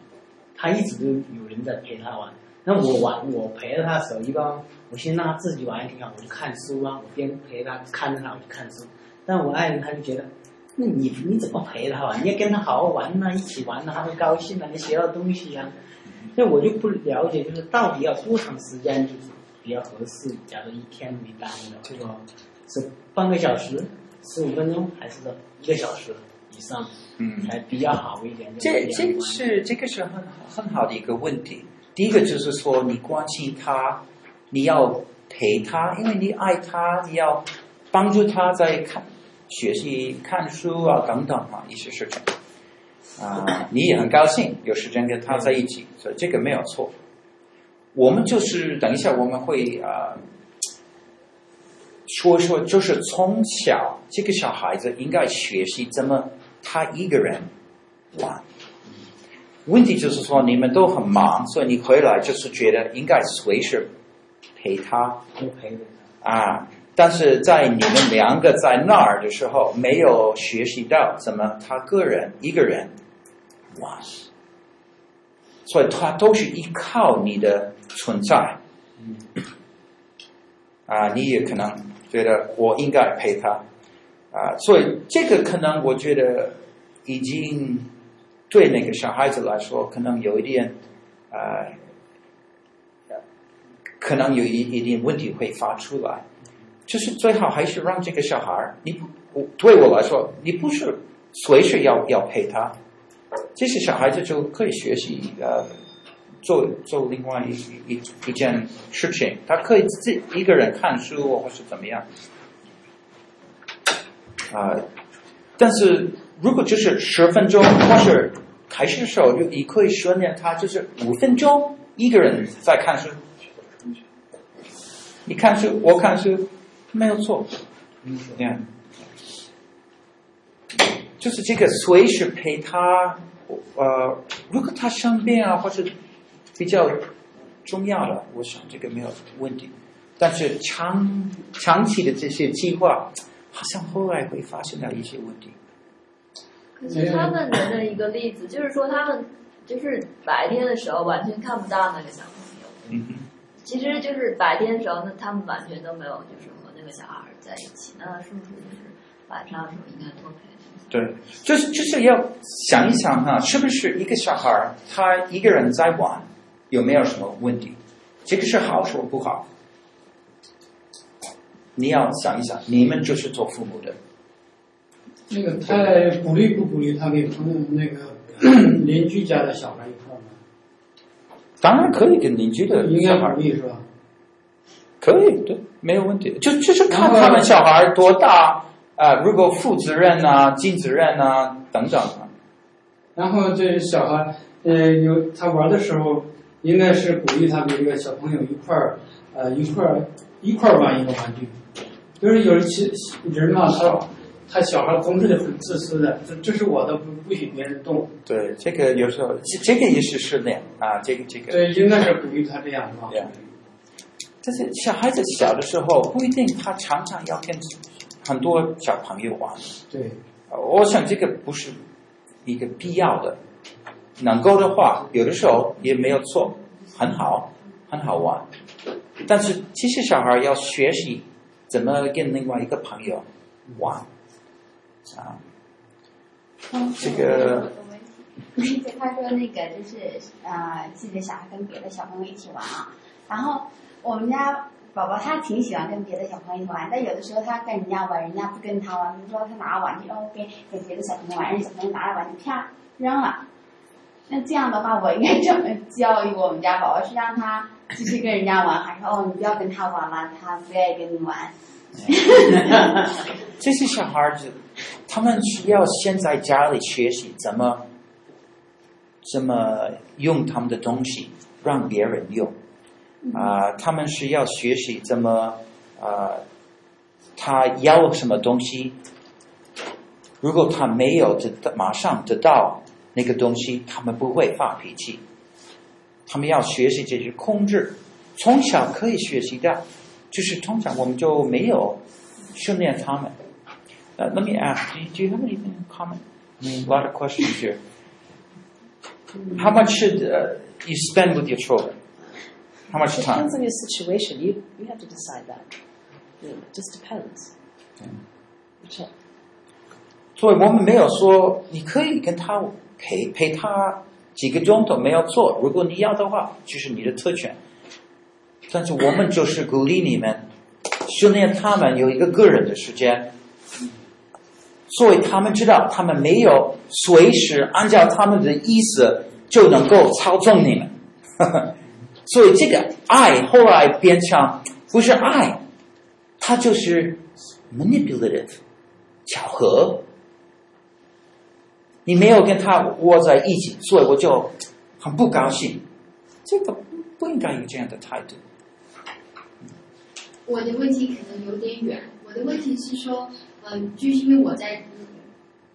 他一直都有人在陪他玩。那我玩，我陪着他的时候，一般我先让他自己玩一挺好，我就看书啊，我边陪他看着他，我就看书。但我爱人他就觉得，那你你怎么陪他玩？你要跟他好好玩呐、啊，一起玩呐、啊，他会高兴啊，你学到东西呀、啊。那我就不了解，就是到底要多长时间就是比较合适？假如一天没耽误的，这个是半个小时、十五分钟，还是一个小时以上？嗯，才比较好一点。这这是这个是很很好的一个问题。第一个就是说，你关心他，你要陪他，因为你爱他，你要帮助他在看、学习、看书啊等等啊一些事情啊，你也很高兴有时间跟他在一起，所以这个没有错。我们就是等一下我们会啊说说，就是从小这个小孩子应该学习怎么他一个人玩。问题就是说，你们都很忙，所以你回来就是觉得应该随时陪他，陪啊。但是在你们两个在那儿的时候，没有学习到怎么他个人一个人玩，所以他都是依靠你的存在。啊，你也可能觉得我应该陪他啊，所以这个可能我觉得已经。对那个小孩子来说，可能有一点，呃，可能有一一点问题会发出来，就是最好还是让这个小孩儿，你不，对我来说，你不是随时要要陪他，这些小孩子就可以学习呃做做另外一一一件事情，他可以自己一个人看书或是怎么样。啊、但是如果就是十分钟，或是开始的时候就你可以训练他，就是五分钟一个人在看书。你看书，我看书，没有错。嗯，这样。就是这个随时陪他，呃，如果他生病啊，或是比较重要的，我想这个没有问题。但是长长期的这些计划，好像后来会发生了一些问题。他们的一个例子，就是说他们就是白天的时候完全看不到那个小朋友。其实就是白天的时候，那他们完全都没有就是和那个小孩在一起。那是不是就是晚上的时候应该多陪？对，就是就是要想一想哈，是不是一个小孩他一个人在玩，有没有什么问题？这个是好是不好？你要想一想，你们就是做父母的。那个他鼓励不鼓励他给朋友那个 邻居家的小孩一块吗？当然可以跟邻居的小孩。应该鼓励是吧？可以，对，没有问题。就就是看他们小孩多大。啊，如果负责任啊、尽责任啊等等啊，然后这小孩，呃，有他玩的时候，应该是鼓励他给这个小朋友一块儿，呃，一块儿一块儿玩一个玩具。就是有其人嘛，他他小孩控制的很自私的，这这是我的，不不许别人动。对，这个有时候这个也是训练啊，这个这个。对，应该是鼓励他这样嘛。对。但是小孩子小的时候，不一定他常常要跟。很多小朋友玩，对，我想这个不是一个必要的。能够的话，有的时候也没有错，很好，很好玩。但是其实小孩要学习怎么跟另外一个朋友玩啊。这个，理解他说那个就是呃，自己的小孩跟别的小朋友一起玩啊。然后我们家。宝宝他挺喜欢跟别的小朋友玩，但有的时候他跟人家玩，人家不跟他玩。比如说他拿玩具，然后跟跟别的小朋友玩，人小朋友拿着玩具啪扔了。那这样的话，我应该怎么教育我们家宝宝？是让他继续跟人家玩，还是哦，你不要跟他玩了，他不愿意跟你玩？这些小孩子，他们需要先在家里学习怎么怎么用他们的东西，让别人用。啊、呃，他们是要学习怎么啊、呃，他要什么东西，如果他没有得马上得到那个东西，他们不会发脾气。他们要学习这些控制，从小可以学习的，就是通常我们就没有训练他们。呃、uh,，Let me ask, do you have anything in common? I mean, a lot of questions here. How much should uh, you spend with your children? How much time? Depends on your situation. You you have to decide that. It just depends. 所以我们没有说你可以跟他陪陪他几个钟头没有做。如果你要的话，就是你的特权。但是我们就是鼓励你们训练他们有一个个人的时间，所以他们知道他们没有随时按照他们的意思就能够操纵你们。所以这个爱后来变成不是爱，它就是 manipulative 巧合。你没有跟他窝在一起，所以我就很不高兴。这个不应该有这样的态度。我的问题可能有点远。我的问题是说，嗯、就是因为我在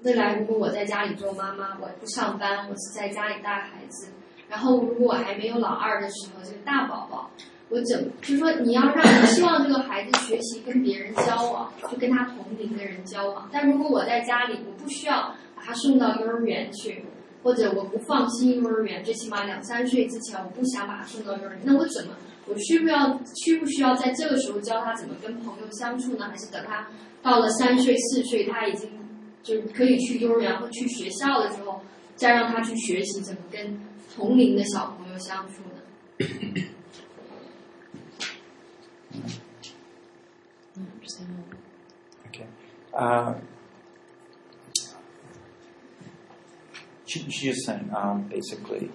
未来，如果我在家里做妈妈，我不上班，我是在家里带孩子。然后，如果我还没有老二的时候，这个大宝宝，我怎就是说，你要让希望这个孩子学习跟别人交往，就跟他同龄的人交往。但如果我在家里，我不需要把他送到幼儿园去，或者我不放心幼儿园，最起码两三岁之前，我不想把他送到幼儿园。那我怎么，我需不要需不需要在这个时候教他怎么跟朋友相处呢？还是等他到了三岁四岁，他已经就可以去幼儿园或去学校的时候，再让他去学习怎么跟同龄的小朋友相处呢？Okay. Uh, she, she's saying, um, basically,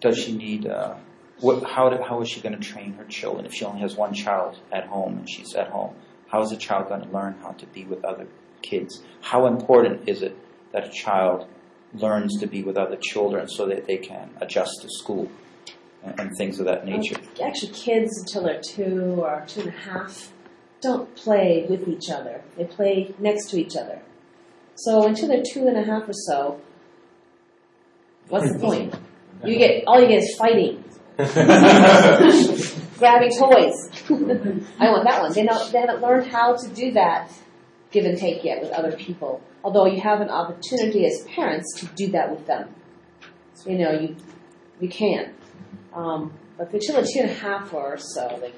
does she need? Uh, what? How? do- How is she going to train her children if she only has one child at home and she's at home? How is a child going to learn how to be with other kids? How important is it that a child learns to be with other children so that they can adjust to school and, and things of that um, nature? Actually, kids until they're two or two and a half don't play with each other. They play next to each other. So until they're two and a half or so, what's the point? You get all you get is fighting, grabbing toys. I want that one. They don't. They haven't learned how to do that give and take yet with other people. Although you have an opportunity as parents to do that with them. You know, you you can. Um, but for children two and a half or so, like,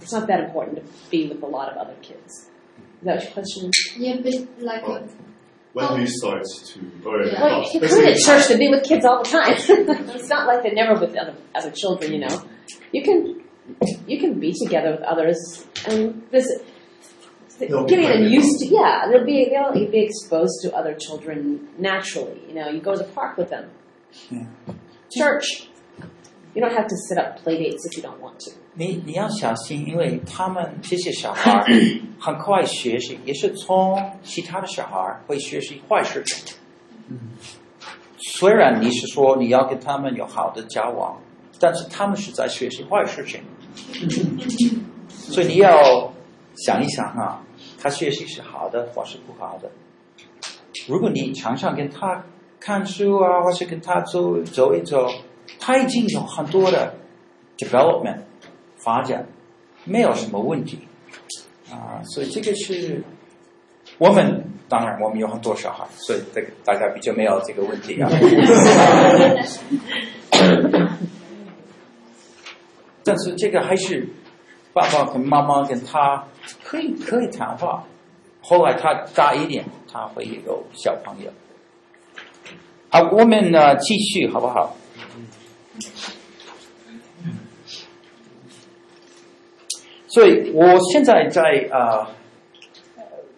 it's not that important to be with a lot of other kids. Is that your question? Yeah, but like When oh. do you start to? Or, Yeah. Well, you come to church to be with kids all the time. it's not like they're never with other other children, you know. You can you can be together with others and visit. They'll Getting them used to, yeah, they'll be they'll be exposed to other children naturally. You know, you go to the park with them. Yeah. Church, you don't have to set up play dates if you don't want to. 你你要小心，因为他们这些小孩儿 很快学习，也是从其他的小孩儿会学习坏事情。虽然你是说你要跟他们有好的交往，但是他们是在学习坏事情，所以你要想一想啊，他学习是好的或是不好的。如果你常常跟他看书啊，或是跟他走走一走，他已经有很多的 development 发展，没有什么问题啊，所以这个是我们当然我们有很多小孩，所以这个大家比较没有这个问题啊。但是这个还是爸爸跟妈妈跟他可以可以谈话，后来他大一点，他会有小朋友。好，我们呢继续好不好？所以我现在在呃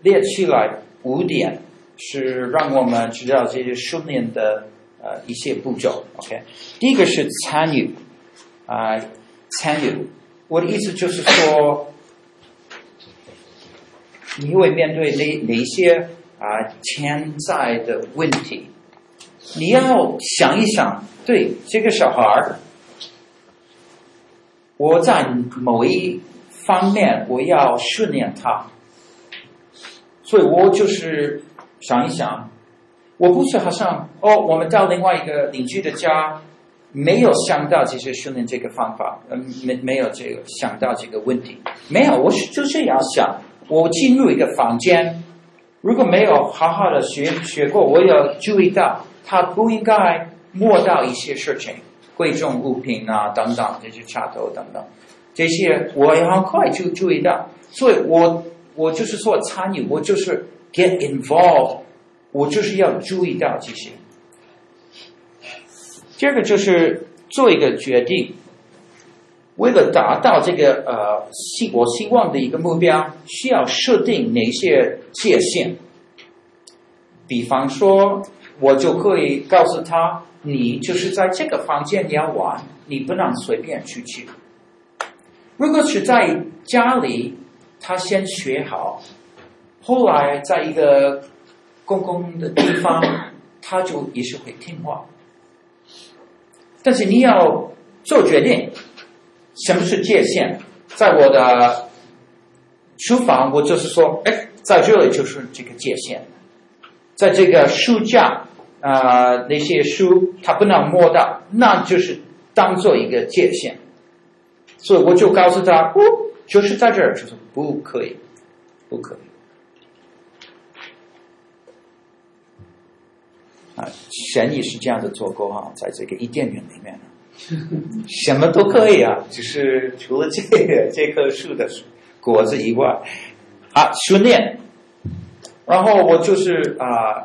列出来五点，是让我们知道这些训练的呃一些步骤。OK，第一个是参与啊、参与。我的意思就是说，你会面对哪哪些啊、潜在的问题？你要想一想，对这个小孩儿，我在某一方面我要训练他，所以我就是想一想，我不是好像哦，我们到另外一个邻居的家，没有想到这些训练这个方法，嗯，没没有这个想到这个问题，没有，我是就是要想，我进入一个房间，如果没有好好的学学过，我要注意到他不应该摸到一些事情，贵重物品啊等等，这些插头等等。这些我也很快就注意到，所以我我就是说参与，我就是 get involved，我就是要注意到这些。第二个就是做一个决定，为了达到这个呃希我希望的一个目标，需要设定哪些界限。比方说，我就可以告诉他，你就是在这个房间你要玩，你不能随便出去。如果是在家里，他先学好，后来在一个公共的地方，他就也是会听话。但是你要做决定，什么是界限？在我的书房，我就是说，哎，在这里就是这个界限。在这个书架，啊、那些书他不能摸到，那就是当做一个界限。所以我就告诉他，哦，就是在这儿，就是不可以，不可以。啊，神也是这样的做过哈，在这个伊甸园里面，什么都可以啊，只是除了这个这棵树的果子以外，啊，训练。然后我就是啊，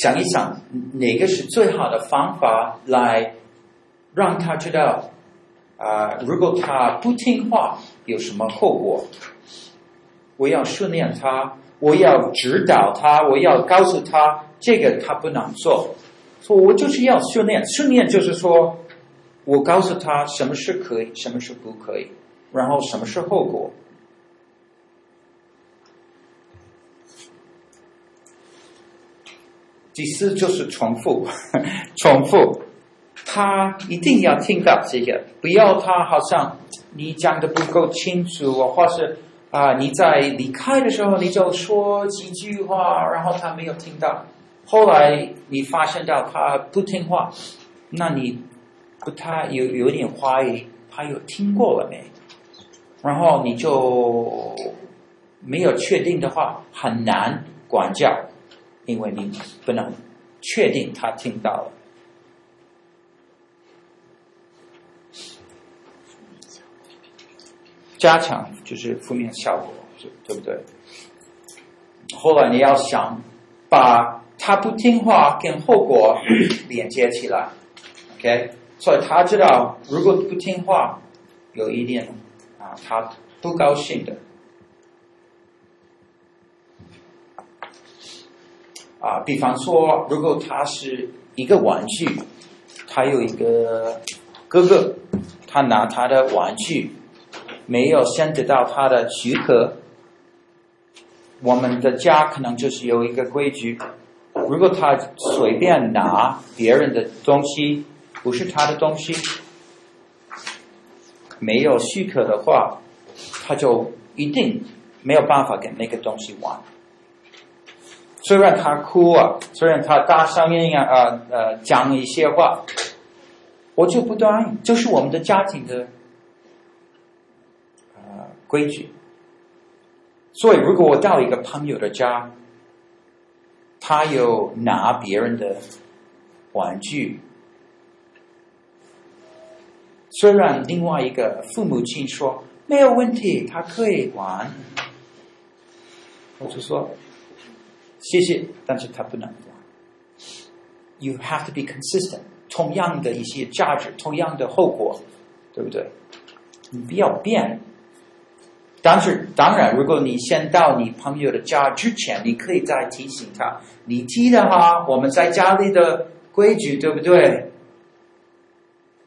想一想哪个是最好的方法来。让他知道，啊、如果他不听话，有什么后果？我要训练他，我要指导他，我要告诉他，这个他不能做，说我就是要训练，训练就是说，我告诉他什么是可以，什么是不可以，然后什么是后果。第四就是重复，重复，他一定要听到这个，不要他好像你讲的不够清楚，或是啊、你在离开的时候你就说几句话，然后他没有听到，后来你发现到他不听话，那你不太有有点怀疑他有听过了没，然后你就没有确定的话，很难管教。因为你不能确定他听到了，加强就是负面效果，对不对？后来你要想把他不听话跟后果连接起来，OK？所以他知道如果不听话，有一点啊，他不高兴的。啊，比方说，如果他是一个玩具，他有一个哥哥，他拿他的玩具，没有先得到他的许可，我们的家可能就是有一个规矩，如果他随便拿别人的东西，不是他的东西，没有许可的话，他就一定没有办法跟那个东西玩。虽然他哭啊，虽然他大声音啊，呃呃讲一些话，我就不答应，就是我们的家庭的呃规矩。所以，如果我到一个朋友的家，他有拿别人的玩具，虽然另外一个父母亲说没有问题，他可以玩，我就说。谢谢，但是他不能玩。You have to be consistent，同样的一些价值，同样的后果，对不对？你不要变。但是当然，如果你先到你朋友的家之前，你可以再提醒他。你记得哈，我们在家里的规矩，对不对？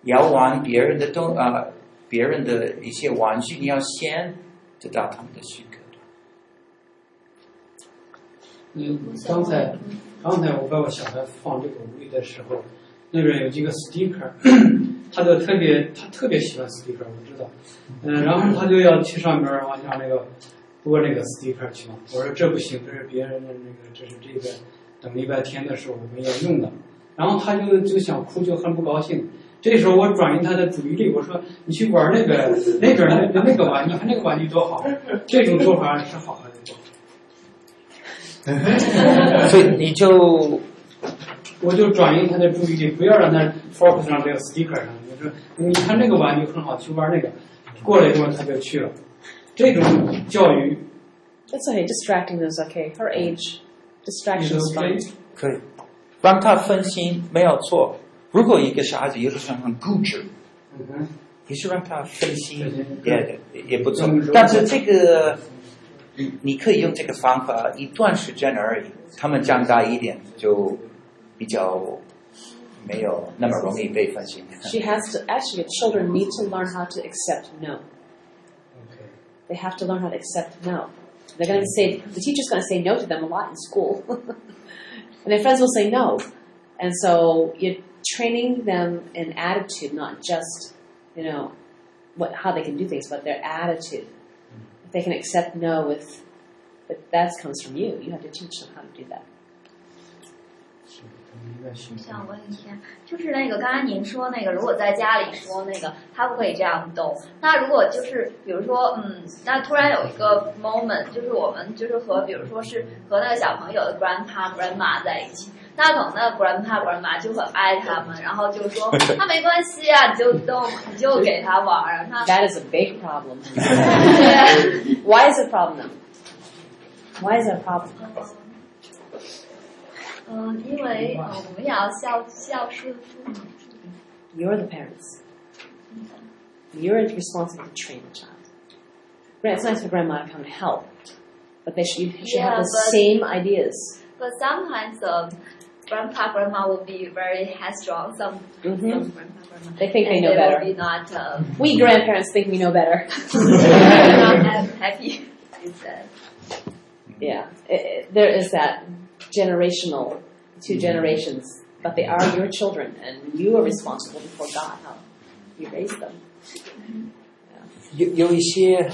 要玩别人的东啊、别人的一些玩具，你要先得到他们的许可。嗯，刚才刚才我把我小孩放这个屋里的时候，那边有几个 sticker，他就特别他特别喜欢 sticker，我知道，嗯，然后他就要去上面往下那个拨那个 sticker 去嘛。我说这不行，这是别人的那个，这是这个等礼拜天的时候我们要用的。然后他就就想哭，就很不高兴。这时候我转移他的注意力，我说你去玩那个那边那那个玩具，你看那个玩具多好，这种做法是好的。所以你就，我就转移他的注意力，不要让他 focus 上这个 sticker 上。我说，你看那个玩具很好，去玩那个。过了一会儿他就去了。这种教育。That's okay. Distracting is okay. Her age, distraction is fine. 可以，让他分心没有错。如果一个小孩子有的时候很固执，嗯，也是让他分心，也也不错。但是这个。你可以用这个方法一段时间而已，他们长大一点就比较没有那么容易被分心。She has to actually, children need to learn how to accept no. Okay. They have to learn how to accept no. They're going to say the teacher's going to say no to them a lot in school, and their friends will say no, and so you're training them in attitude, not just you know what how they can do things, but their attitude They can accept no with, but that comes from you. You have to teach them how to do that. 我想问一下，就是那个刚才您说那个，如果在家里说那个，他不可以这样动。那如果就是比如说，嗯，那突然有一个 moment，就是我们就是和比如说是和那个小朋友的 grandpa grandma 在一起，那可能那个 grandpa grandma 就很爱他们，然后就说，那没关系啊，你就动，你就给他玩。他 That is a big problem. Why is it a problem? Why is it a problem? 嗯，因为呃，我们也要孝孝顺父母。You're the parents. You're responsible to train the child. It's nice for grandma to come and help, but they should, you should yeah, have the same ideas. But sometimes, uh, grandpa grandma will be very headstrong. Some Mhm. some grandpa grandma They think they and know they better. will be not uh, We grandparents think we know better. not as happy. Instead. yeah, it, it, there is that generational, two Mhm. generations, but they are your children, and you are responsible before God how you raise them. 有有一些，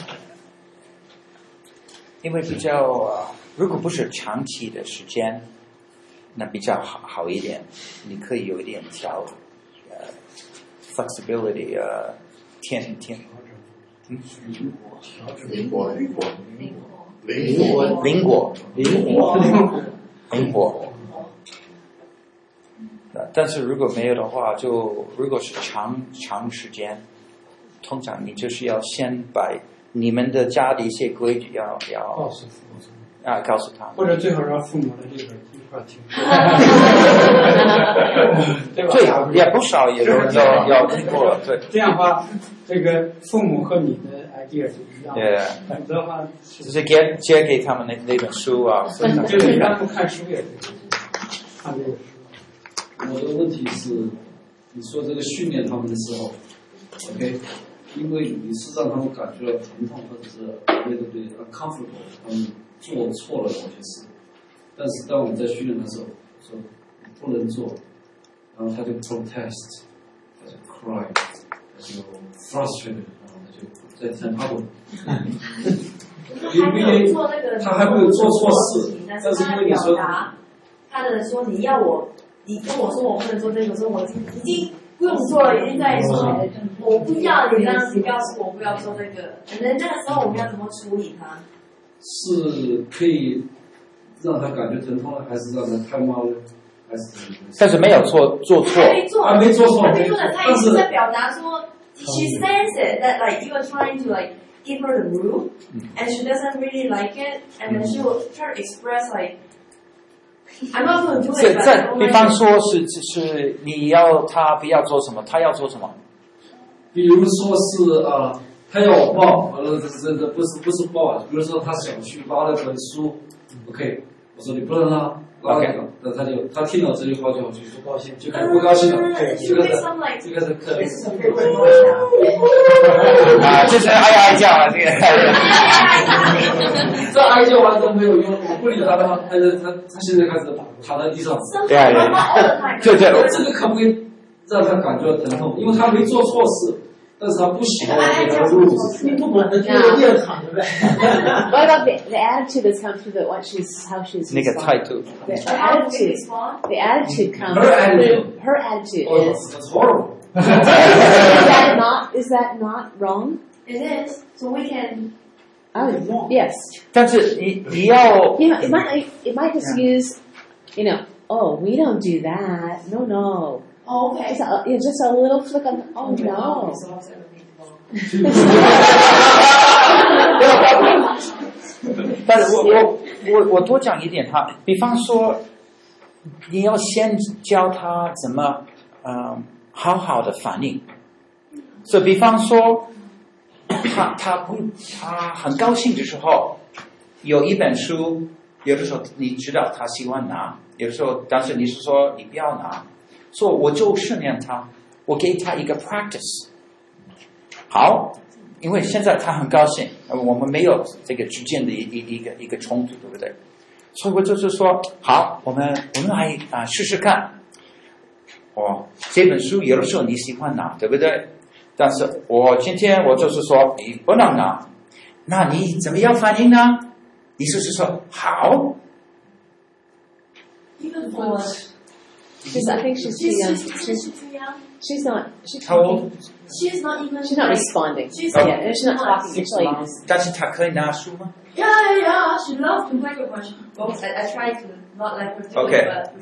因为比较呃，如果不是长期的时间， 那比较好好一点。你可以有一点调，呃，flexibility，呃，天天，嗯，灵活，灵活，灵活。灵活，灵活，灵活，灵活。呃但是如果没有的话，就如果是长长时间，通常你就是要先把你们的家的一些规矩要要告诉父母，啊告诉他。或者最好让父母在这边 对吧？对，也不少也有 要要听过，对，这样的话，这个父母和你的 idea 就一样。对否则的话，就是给借给他们那那本书啊，就是让他们看书也可以，看这个书。我的问题是，你说这个训练他们的时候，OK，因为你是让他们感觉到疼痛或者是那个对 uncomfortable，他们做错了某些事，但是当我们在训练的时候，说你不能做，然后他就 protest，他就 cry，他就 frustrated，然后他就在在他会，因为做那个他还没有做错事，但但是他表因为你说。他的说你要我，你跟我说我不能做这个，说我已经不用做了，已经在说我不要你这样子告诉我不要做这个，那那个时候我们要怎么处理他？是可以让他感觉疼痛呢，还是让他太慢呢？还是怎么？但是没有错做错，还没做，还没做错还没做的，他已但是经在表达说，she sense it that like you are trying to like give her the rule, and she doesn't really like it, and then she will try to express like. I'm not going to do 这 it. 这 don't 比方说是是你要他不要做什么，他要做什么，比如说是啊、他要我抱，完了这这这不是不是抱啊，比如说他想去拉那本书，OK，我说你不能拉，拉那他就他听到这句话就就不高兴，就开始不高兴了，嗯这个是这个是可能。Yeah. 啊，这是哎呀哎叫啊，这个。这哀叫完都没有用，我不理他的话，他他他现在开始躺在地上。对啊，对对对，这个可不可以让他感觉到疼痛？因为他没做错事，但是他不喜欢我给他的路子。你不管他，就越躺着呗。What about the, the attitude that's come through the what she's how she's 那个 responding? 态度，The How do we attitude, respond? the attitude comes Her attitude. through her attitude Oh, is that's horrible. is that not is that not wrong? It is. So we can. I would yes. 但是你你要 You know, it might it might just use, you know, oh we don't do that. No, no. Oh, okay. Just a, yeah, just a little flick on. Oh no. 但是我我我我多讲一点哈，比方说，你要先教他怎么嗯、呃好好的反应。所以比方说，他他不他很高兴的时候，有一本书，有的时候你知道他喜欢拿，有的时候但是你是说你不要拿，所以我就训练他，我给他一个 practice。好，因为现在他很高兴，我们没有这个之间的一一一个一个冲突，对不对？所以我就是说，好，我们我们来啊、试试看。哦，这本书有的时候你喜欢拿，对不对？但是我今天我就是说你不能拿，那你怎么样反应呢？你就是说好，Even for. She's I think she's too She's, young. she's, She's, she's too young. she's not she's How old? She's not even. she's not like- responding. She's yeah, and she's not talking. Six She's like, months. 但是他可以拿书吗？ Yeah, yeah, yeah. She loves to play with my both. I, I try to not let her do Okay. it, but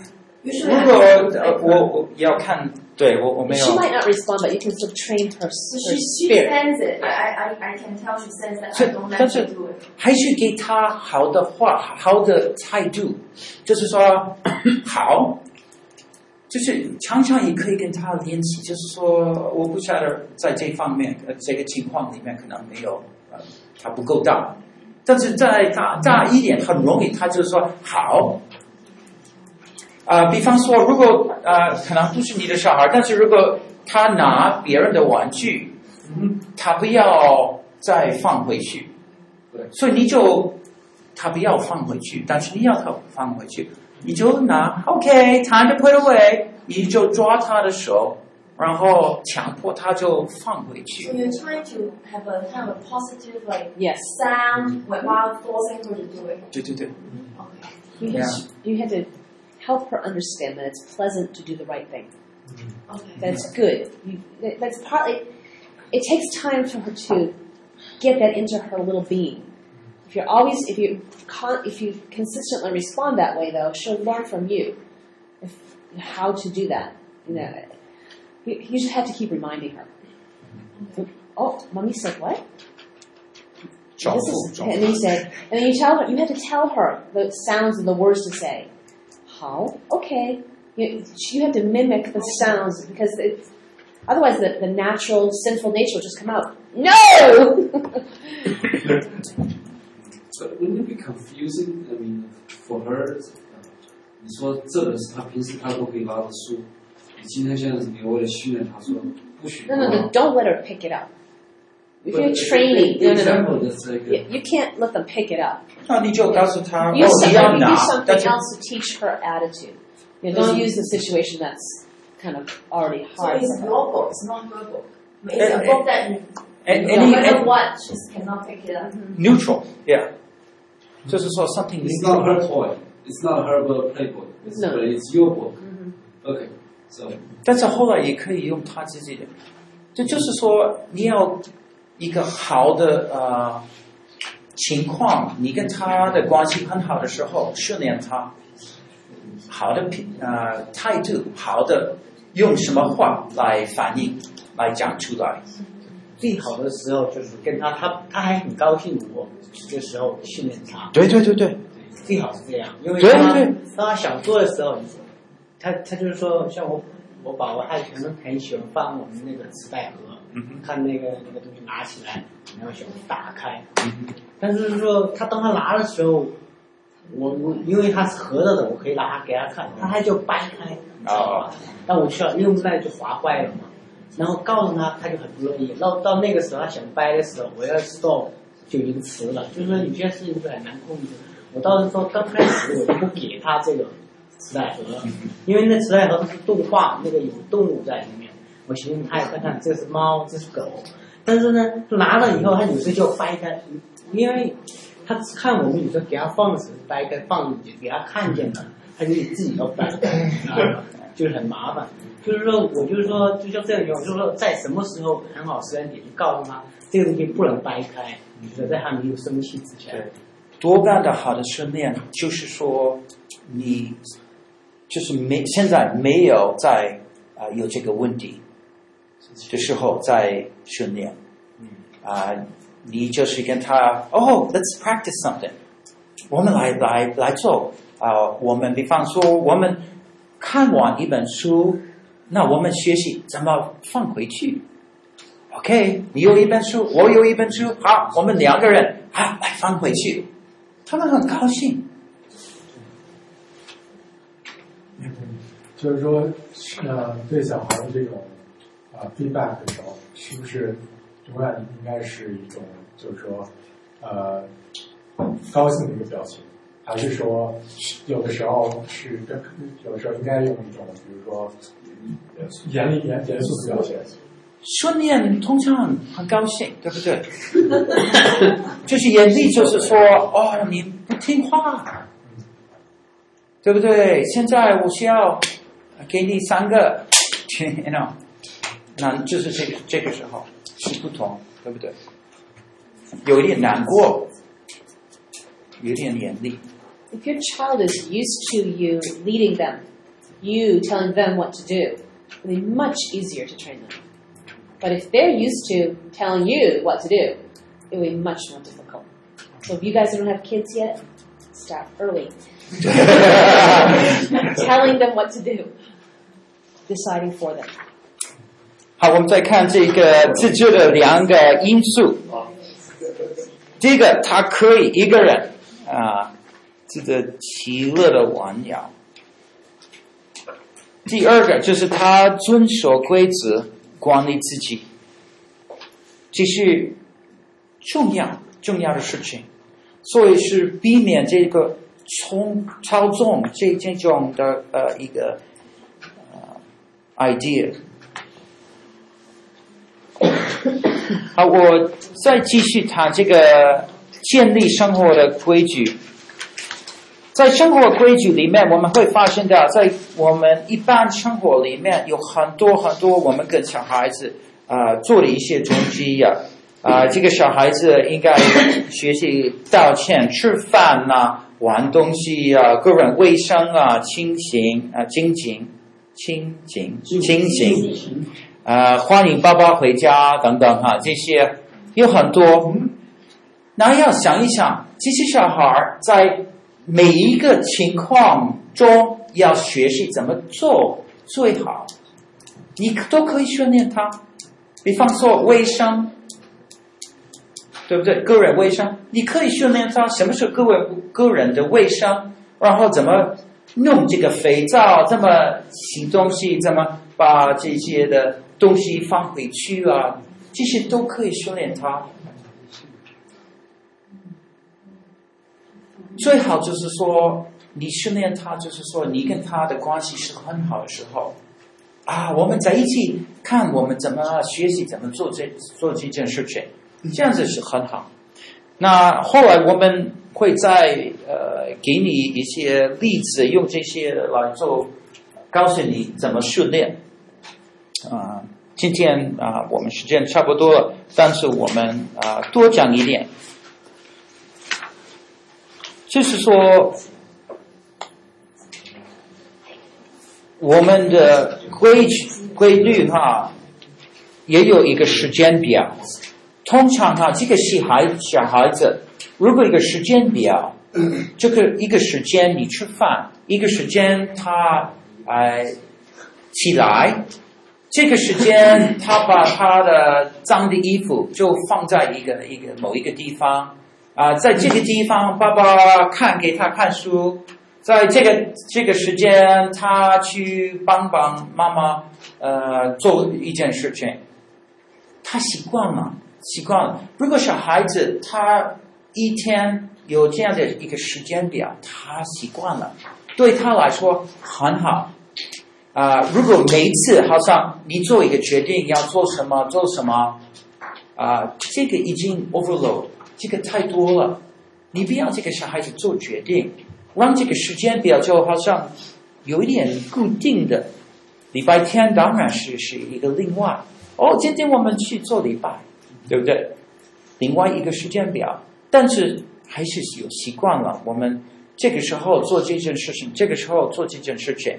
usually 如 I 果 have to 呃 like 我我要看，对我我没有 she。might not respond, but you can still train her, So her she, she spirit. sense it. I, I, I, I can tell she sense that 是 I don't let 但 her 是 do it. 还是给他好的话，好的态度，就是说好， 就是常常也可以跟他联系，就是说我不晓得在这方面呃这个情况里面可能没有呃他不够大，但是在大大一点很容易，他就说好，啊、比方说，如果啊、可能不是你的小孩，但是如果他拿别人的玩具，嗯他不要再放回去，对，所以你就他不要放回去，但是你要他放回去，你就拿 OK，time、to put away，你就抓他的手，然后强迫他就放回去 So。you're trying to have a kind of a positive like Yes. sound while forcing her to do it. 对对对， You, Yeah. have, you have to help her understand that it's pleasant to do the right thing. Okay. That's good. You, that- that's partly. It takes time for her to get that into her little being. If you're always, if you, if you consistently respond that way, though, she'll learn from you if, how to do that. You know, you, you just have to keep reminding her. Oh, mommy said what? Is, and then you said, and then you tell her, you have to tell her the sounds and the words to say. How? Okay. You, you have to mimic the sounds because it's, otherwise the, the natural sinful nature will just come out. No! But wouldn't it be confusing? I mean, for her, 你说这本是她平时她都可以拿的书，你今天现在是你为了训练她说不许。 no, no, no, don't let her pick it up. If But you're the- training, the no, no, example no. that's like You, you can't let them pick it up. 那你就告诉他， Use 哦，你 something, 要拿 use，但 something 是 else to teach her attitude. You know, don't use the situation that's kind of already So hard. it's for her. your book, it's not her book. It's Eh, a eh, book that you, and- no any- matter and- what, she cannot pick it up. neutral, yeah， 就是说，something. is not her toy. It's not her playboy. No. It's your boy. Okay. So. 但是后来也可以用他自己的。这就是说，你要一个好的呃情况，你跟他的关系很好的时候，训练他好的品呃态度，好的用什么话来反应，来讲出来。最好的时候就是跟他，他他还很高兴我这时候训练他。对对对对，最好是这样，因为对当他对。当他想做的时候，他他就是说，像我我宝宝，他可能很喜欢翻我们那个磁带盒，看那个那个东西拿起来，然后想打开，但是说他当他拿的时候，我我因为他是合着的，我可以拿它给他看，他还就掰开，啊，但我需要用那就划坏了嘛，然后告诉他，他就很不乐意。到到那个时候，他想掰的时候，我要 stop 就已经迟了。就是说有些事情是很难控制。我倒是说刚开始我就不给他这个磁带盒，因为那磁带盒是动画，那个有动物在里面。我寻思他也看看，这是猫，这是狗。但是呢，拿了以后，他有时候就掰开，因为他看我们有时候给他放的时候掰开放进去，给他看见了，他就自己要掰开，就是很麻烦。就是说，我就是说，就像这样用，就是说，在什么时候很好时间点，就告诉他这个东西不能掰开，你觉得在他没有生气之前。多半的好的训练就是说，你就是没现在没有在啊、有这个问题的时候在训练，啊、你就是跟他哦，let's practice something，我们来来来做。啊、我们比方说我们看完一本书，那我们学习怎么放回去。OK，你有一本书，我有一本书，好，我们两个人啊来放回去。他们很高兴。就是说，呃，对小孩的这种啊、feedback 的时候，是不是永远应该是一种，就是说，呃，高兴的一个表情，还是说有的时候是有的时候应该用一种，比如说严厉严严肃的表现？训练通常很高兴，对不对？就是严厉，就是说，哦，你不听话，对不对？现在我需要给你三个，you know，那就是这个这个时候是不同，对不对？有一点难过，有点严厉。If your child is used to you leading them, you telling them what to do, it'll be much easier to train them. But if they're used to telling you what to do, it will be much more difficult. So if you guys don't have kids yet, start early. telling them what to do, deciding for them. 好，我们再看这个自救的两个因素。第一个，他可以一个人啊，这个其乐的玩摇。 第二个就是他遵守规则，管理自己，这是重要重要的事情，所以是避免这个从操纵这这种的呃一个呃 idea。好，我再继续谈这个建立生活的规矩。在生活规矩里面，我们会发现到，在我们一般生活里面，有很多很多我们跟小孩子啊、做的一些东西呀啊、这个小孩子应该学习道歉、吃饭呐、玩东西啊、个人卫生啊、清醒啊、精进、清醒、清醒啊、欢迎爸爸回家等等哈，这些有很多。那要想一想，这些小孩在。每一个情况中要学习怎么做最好，你都可以训练他。比方说卫生，对不对？个人卫生，你可以训练他什么是个人个人的卫生，然后怎么弄这个肥皂，怎么洗东西，怎么把这些的东西放回去啊，这些都可以训练他。最好就是说，你训练他，就是说你跟他的关系是很好的时候，啊，我们在一起看我们怎么学习，怎么做这做这件事情，这样子是很好。那后来我们会再呃给你一些例子，用这些来做，告诉你怎么训练。啊，今天啊我们时间差不多了，但是我们啊多讲一点。就是说，我们的规矩规律哈，也有一个时间表。通常哈，这个小孩小孩子，如果一个时间表，这个一个时间你吃饭，一个时间他哎起来，这个时间他把他的脏的衣服就放在一个一个某一个地方。啊，在这个地方，爸爸看给他看书，在这个这个时间，他去帮帮妈妈，呃，做一件事情，他习惯了，习惯了。如果小孩子他一天有这样的一个时间表，他习惯了，对他来说很好。啊，如果每一次好像你做一个决定要做什么做什么，啊，这个已经 overload。这个太多了，你不要这个小孩子做决定，让这个时间表就好像有一点固定的。礼拜天当然是是一个另外哦，今天我们去做礼拜，对不对？另外一个时间表，但是还是有习惯了。我们这个时候做这件事情，这个时候做这件事情，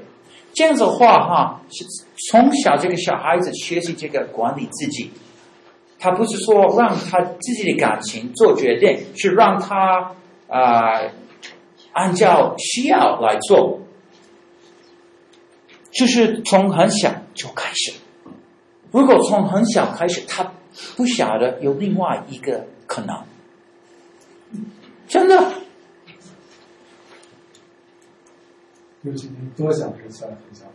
这样子的话哈，是从小这个小孩子学习这个管理自己。他不是说让他自己的感情做决定，是让他啊、呃、按照需要来做，就是从很小就开始。如果从很小开始，他不晓得有另外一个可能，真的。有几年多小是算很小？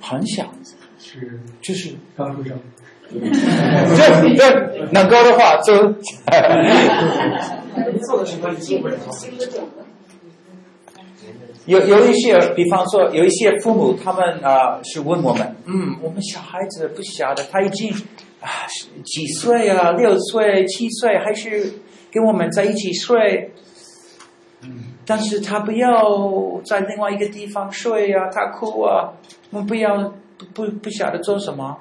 很小，是就是刚出生。这这能够的话就。有有一些，比方说有一些父母，他们啊、呃、是问我们，嗯，我们小孩子不晓得，他已经啊几岁啊，六岁、七岁，还是跟我们在一起睡，嗯，但是他不要在另外一个地方睡啊，他哭啊，我们不要不不不晓得做什么。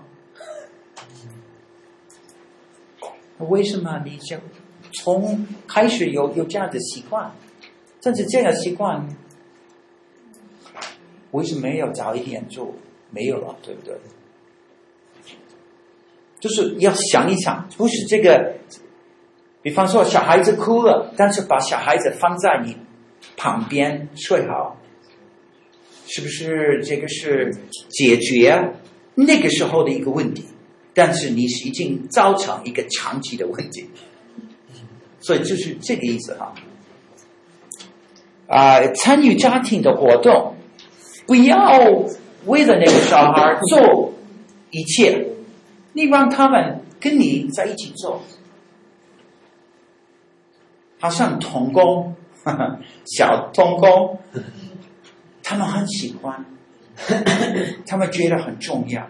为什么你就从开始有有这样的习惯？甚至这样的习惯，为什么没有早一点就没有了？对不对？就是要想一想，不是这个。比方说，小孩子哭了，但是把小孩子放在你旁边睡好，是不是这个是解决那个时候的一个问题？但是你已经造成一个长期的问题，所以就是这个意思哈。啊、呃，参与家庭的活动，不要为了那个小孩做一切，你让他们跟你在一起做，好像童工，呵 呵小童工，他们很喜欢，他们觉得很重要。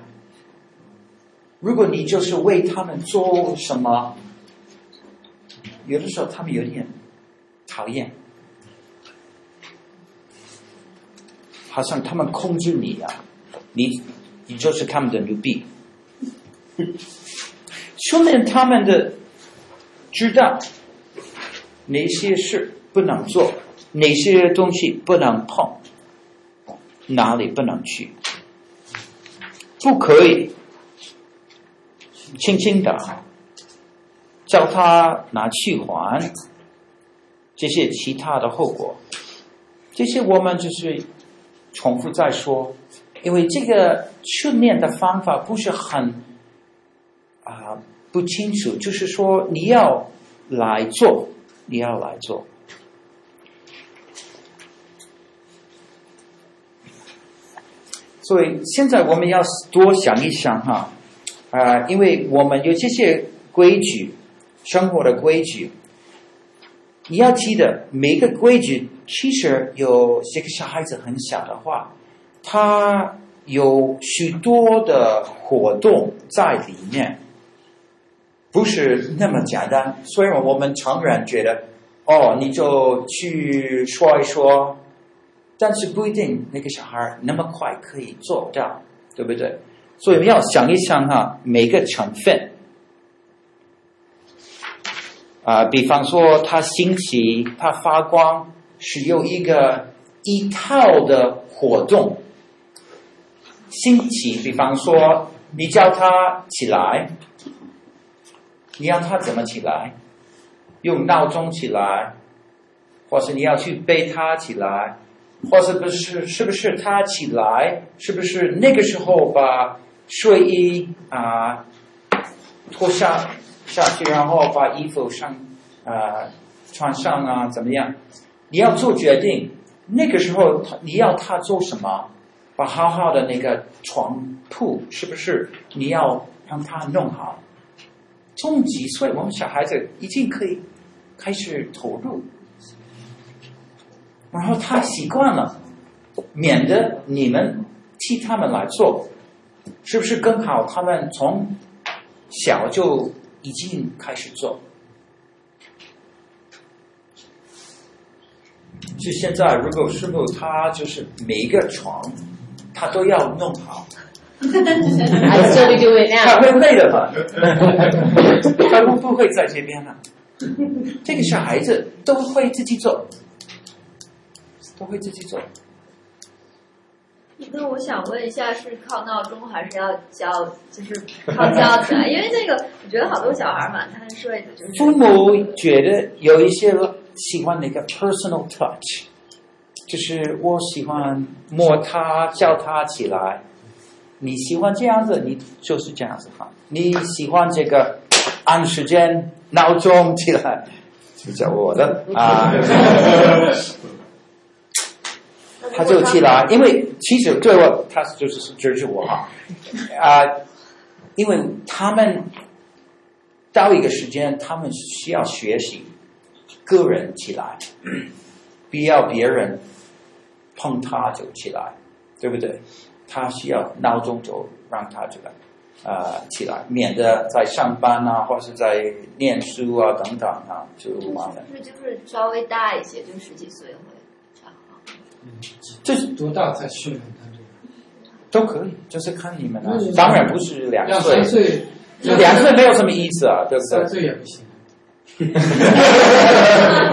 如果你就是为他们做什么，有的时候他们有点讨厌，好像他们控制你啊，你你就是他们的奴婢。说明他们的知道哪些事不能做，哪些东西不能碰，哪里不能去，不可以。轻轻的叫他拿去还，这些其他的后果，这些我们就是重复再说，因为这个训练的方法不是很啊、不清楚，就是说你要来做，你要来做，所以现在我们要多想一想哈。呃，因为我们有这些规矩，生活的规矩，你要记得每个规矩，其实有这个小孩子很小的话，他有许多的活动在里面，不是那么简单。虽然我们成人觉得，哦，你就去说一说，但是不一定那个小孩那么快可以做到，对不对？所以要想一想哈，每个成分啊、比方说它兴起、它发光，是有一个一套的活动。兴起，比方说你叫它起来，你要它怎么起来？用闹钟起来，或是你要去背它起来，或是不是？是不是它起来？是不是那个时候把？睡衣啊，脱下下去，然后把衣服上啊穿上啊，怎么样？你要做决定。那个时候他，你要他做什么？把好好的那个床铺，是不是？你要让他弄好。从几岁，我们小孩子已经可以开始投入，然后他习惯了，免得你们替他们来做。是不是更好？他们从小就已经开始做。就现在，如果师傅他就是每一个床，他都要弄好。他会累的吧？他会不会在这边呢？这个小孩子都会自己做，都会自己做。那我想问一下，是靠闹钟还是要教？就是靠教起来？因为这个，我觉得好多小孩蛮贪睡的，就是父母觉得有一些喜欢那个 personal touch，就是我喜欢摸他，叫他起来。你喜欢这样子，你就是这样子哈。你喜欢这个按时间闹钟起来，就叫我的啊。他就起来，因为其实对我，他就是就是我哈，啊、呃，因为他们到一个时间，他们需要学习个人起来，不要别人碰他就起来，对不对？他需要闹钟就让他这个啊、呃、起来，免得在上班啊，或是在念书啊等等啊就麻烦。是就是稍微大一些，就十几岁会。这是多大才训练他这个？都可以，就是看你们了。当然不是两岁，两岁，两岁没有什么意思啊，对不对？三岁也不行。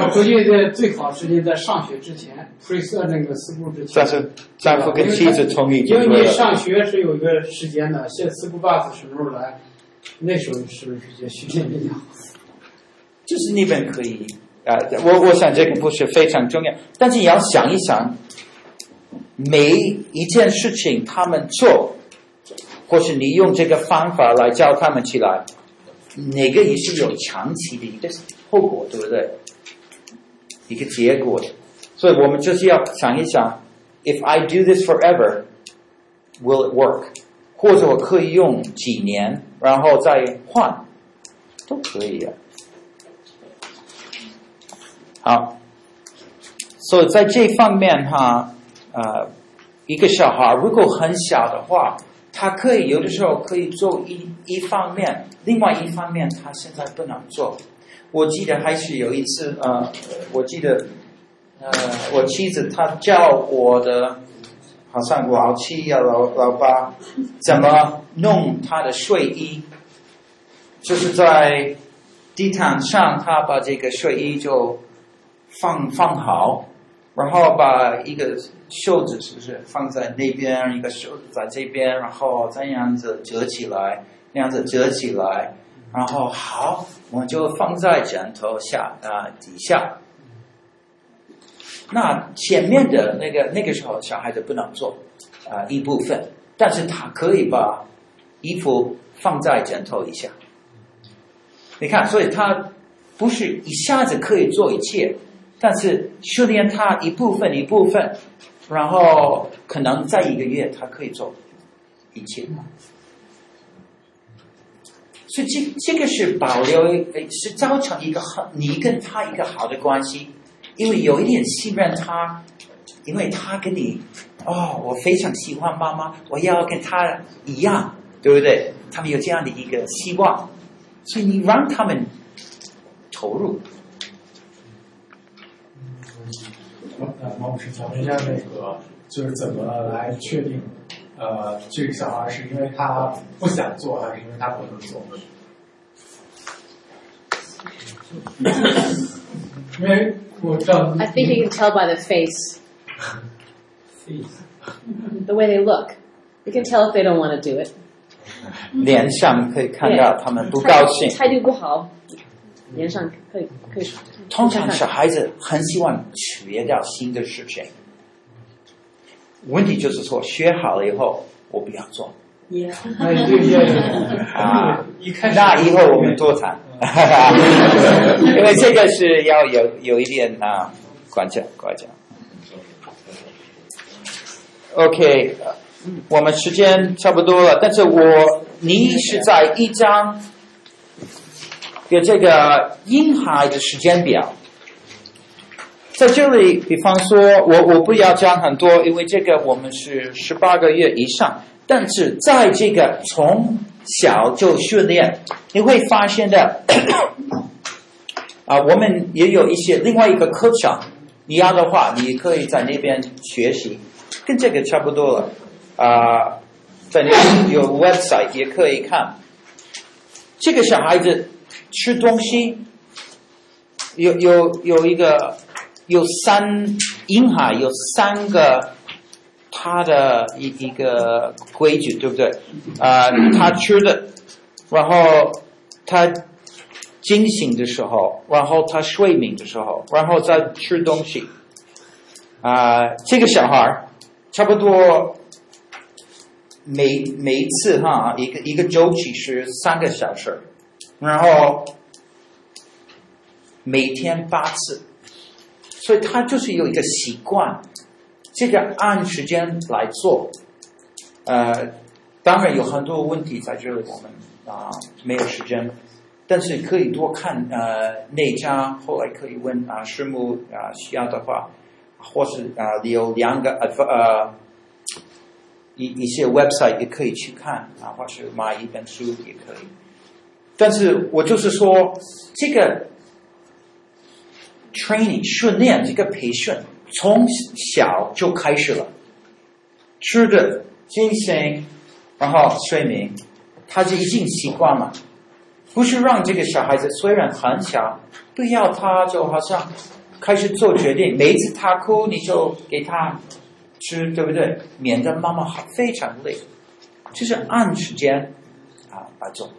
我估计在最好时间在上学之前，pre 那个四步之前。但是丈夫跟妻子同意，因为你上学是有一个时间的，现四步八字什么时候来？那时候是不是就训练比较好？就是你们可以。啊，我我想这个不是非常重要，但是你要想一想，每一件事情他们做，或是你用这个方法来教他们起来，哪个也是有长期的一个后果，对不对？一个结果的，所以我们就是要想一想，if I do this forever，will it work？或者我可以用几年，然后再换，都可以啊。好，所以在这方面哈，呃，一个小孩如果很小的话，他可以有的时候可以做一一方面，另外一方面他现在不能做。我记得还是有一次，呃，我记得，呃，我妻子她教我的，好像老七呀、老老八，怎么弄他的睡衣，就是在地毯上，他把这个睡衣就。放放好，然后把一个袖子是不是放在那边，一个袖子在这边，然后这样子折起来，那样子折起来，然后好，我就放在枕头下啊底下。那前面的那个那个时候小孩子不能做啊一部分，但是他可以把衣服放在枕头以下。你看，所以他不是一下子可以做一切。但是训练他一部分一部分，然后可能在一个月他可以做一切。所以这这个是保留，是造成一个很你跟他一个好的关系，因为有一点信任他，因为他跟你哦，我非常喜欢妈妈，我要跟他一样，对不对？他们有这样的一个希望，所以你让他们投入。呃，毛老师讲一下那个，就是怎么来确定，呃，这个小孩是因为他不想做，还是因为他不能做？因为我知道。I think you can tell by the face. The way they look, you can tell if they don't want to do it. 脸上可以看到他们不高兴，态度不好， 脸上可以可以。通常小孩子很喜欢学到新的事情，问题就是说学好了以后我不要做。Yeah. 啊，那以后我们多谈，因为这个是要有有一点啊，管教管教。OK，我们时间差不多了，但是我你是在一章。有这个婴孩的时间表，在这里，比方说，我我不要讲很多，因为这个我们是十八个月以上，但是在这个从小就训练，你会发现的，啊，我们也有一些另外一个课程，你要的话，你可以在那边学习，跟这个差不多了，啊，在那边有 website 也可以看，这个小孩子。吃东西有有有一个有三婴孩有三个他的一一个规矩对不对？啊、他吃的，然后他惊醒的时候，然后他睡眠的时候，然后再吃东西。啊、这个小孩差不多每每一次哈一个一个周期是三个小时。然后每天八次，所以他就是有一个习惯，这个按时间来做。呃，当然有很多问题在这里，我们啊、没有时间，但是可以多看呃内家，后来可以问啊师母啊需要的话，或是啊有两个呃一一些 website 也可以去看啊，或是买一本书也可以。但是我就是说，这个 training 训练，这个培训从小就开始了，吃的、精神，然后睡眠，他就已经习惯了。不是让这个小孩子虽然很小，不要他就好像开始做决定，每一次他哭你就给他吃，对不对？免得妈妈非常累，就是按时间啊来做。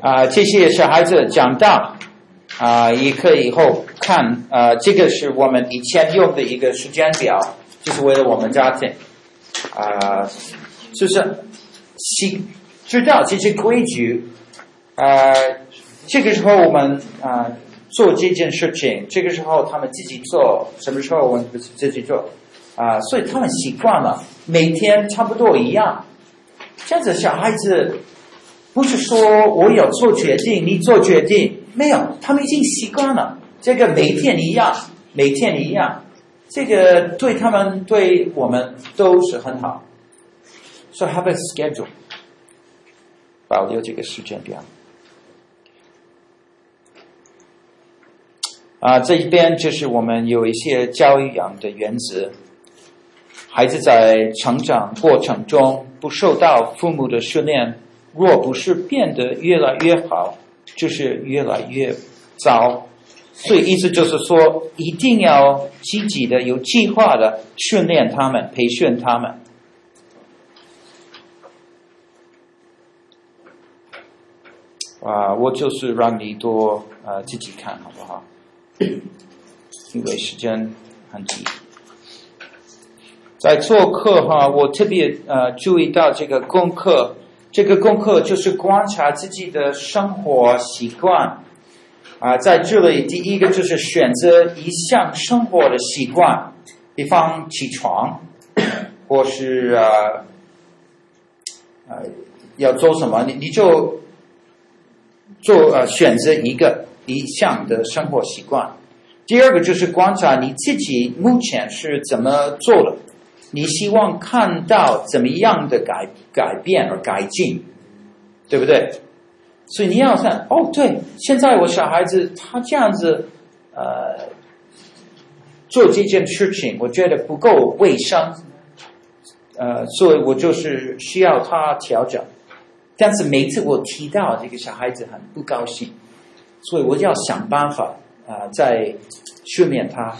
啊，这些小孩子讲到啊，也可以以后看啊，这个是我们以前用的一个时间表，就是为了我们家庭啊，就是知知道这些规矩啊，这个时候我们啊做这件事情，这个时候他们自己做，什么时候我们自己做啊、所以他们习惯了每天差不多一样。这样子小孩子不是说我有做决定，你做决定，没有，他们已经习惯了这个每天一样，每天一样，这个对他们对我们都是很好。So have a schedule，保留这个时间表。啊，这一边就是我们有一些教养的原则。孩子在成长过程中不受到父母的训练，若不是变得越来越好，就是越来越糟。所以意思就是说，一定要积极的、有计划的训练他们、培训他们。啊，我就是让你多呃自己看好不好？因为时间很急，在做课哈，我特别呃注意到这个功课，这个功课就是观察自己的生活习惯啊，在这里第一个就是选择一项生活的习惯，比方起床，或是呃啊要做什么，你你就做呃选择一个。一项的生活习惯。第二个就是观察你自己目前是怎么做的，你希望看到怎么样的改改变而改进，对不对？所以你要看哦，对，现在我小孩子他这样子呃做这件事情，我觉得不够卫生，呃，所以我就是需要他调整。但是每次我提到这个小孩子很不高兴。所以我就要想办法啊，再训练他。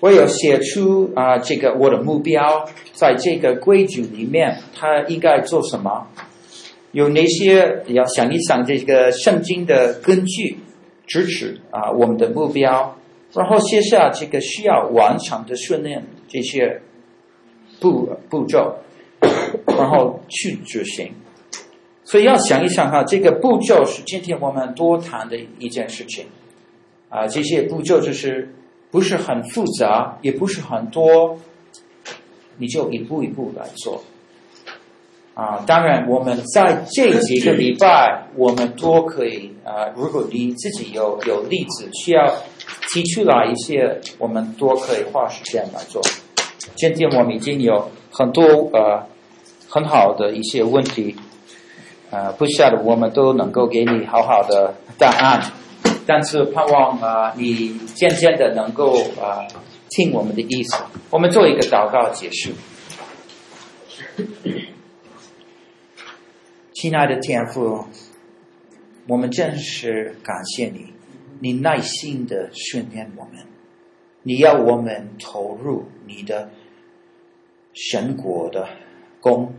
我有写出啊，这个我的目标，在这个规矩里面，他应该做什么？有哪些要想一想这个圣经的根据支持啊，我们的目标，然后写下这个需要完成的训练这些步步骤，然后去执行。所以要想一想哈，这个步骤是今天我们多谈的一件事情，啊，这些步骤就是不是很复杂，也不是很多，你就一步一步来做，啊，当然我们在这几个礼拜，我们都可以啊，如果你自己有有例子需要提出来一些，我们都可以花时间来做。今天我们已经有很多呃很好的一些问题。呃，不晓得我们都能够给你好好的答案，但是盼望啊、你渐渐的能够啊、听我们的意思。我们做一个祷告结束。亲爱的天父，我们真是感谢你，你耐心的训练我们，你要我们投入你的神国的工。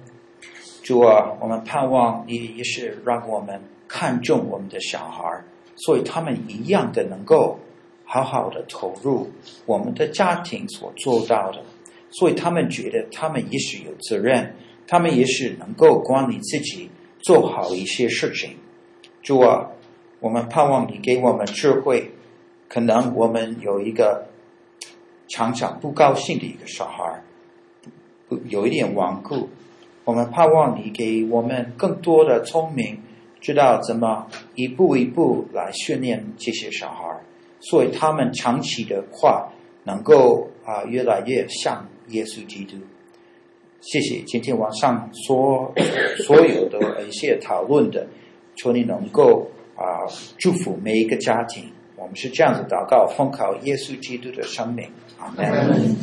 主啊，我们盼望你也是让我们看重我们的小孩儿，所以他们一样的能够好好的投入我们的家庭所做到的，所以他们觉得他们也许有责任，他们也许能够管理自己，做好一些事情。主啊，我们盼望你给我们智慧，可能我们有一个常常不高兴的一个小孩，有一点顽固。我们盼望你给我们更多的聪明，知道怎么一步一步来训练这些小孩，所以他们长期的话能够啊越来越像耶稣基督。谢谢今天晚上所所有的一些讨论的，求你能够啊祝福每一个家庭。我们是这样子祷告，奉靠耶稣基督的生命，阿门。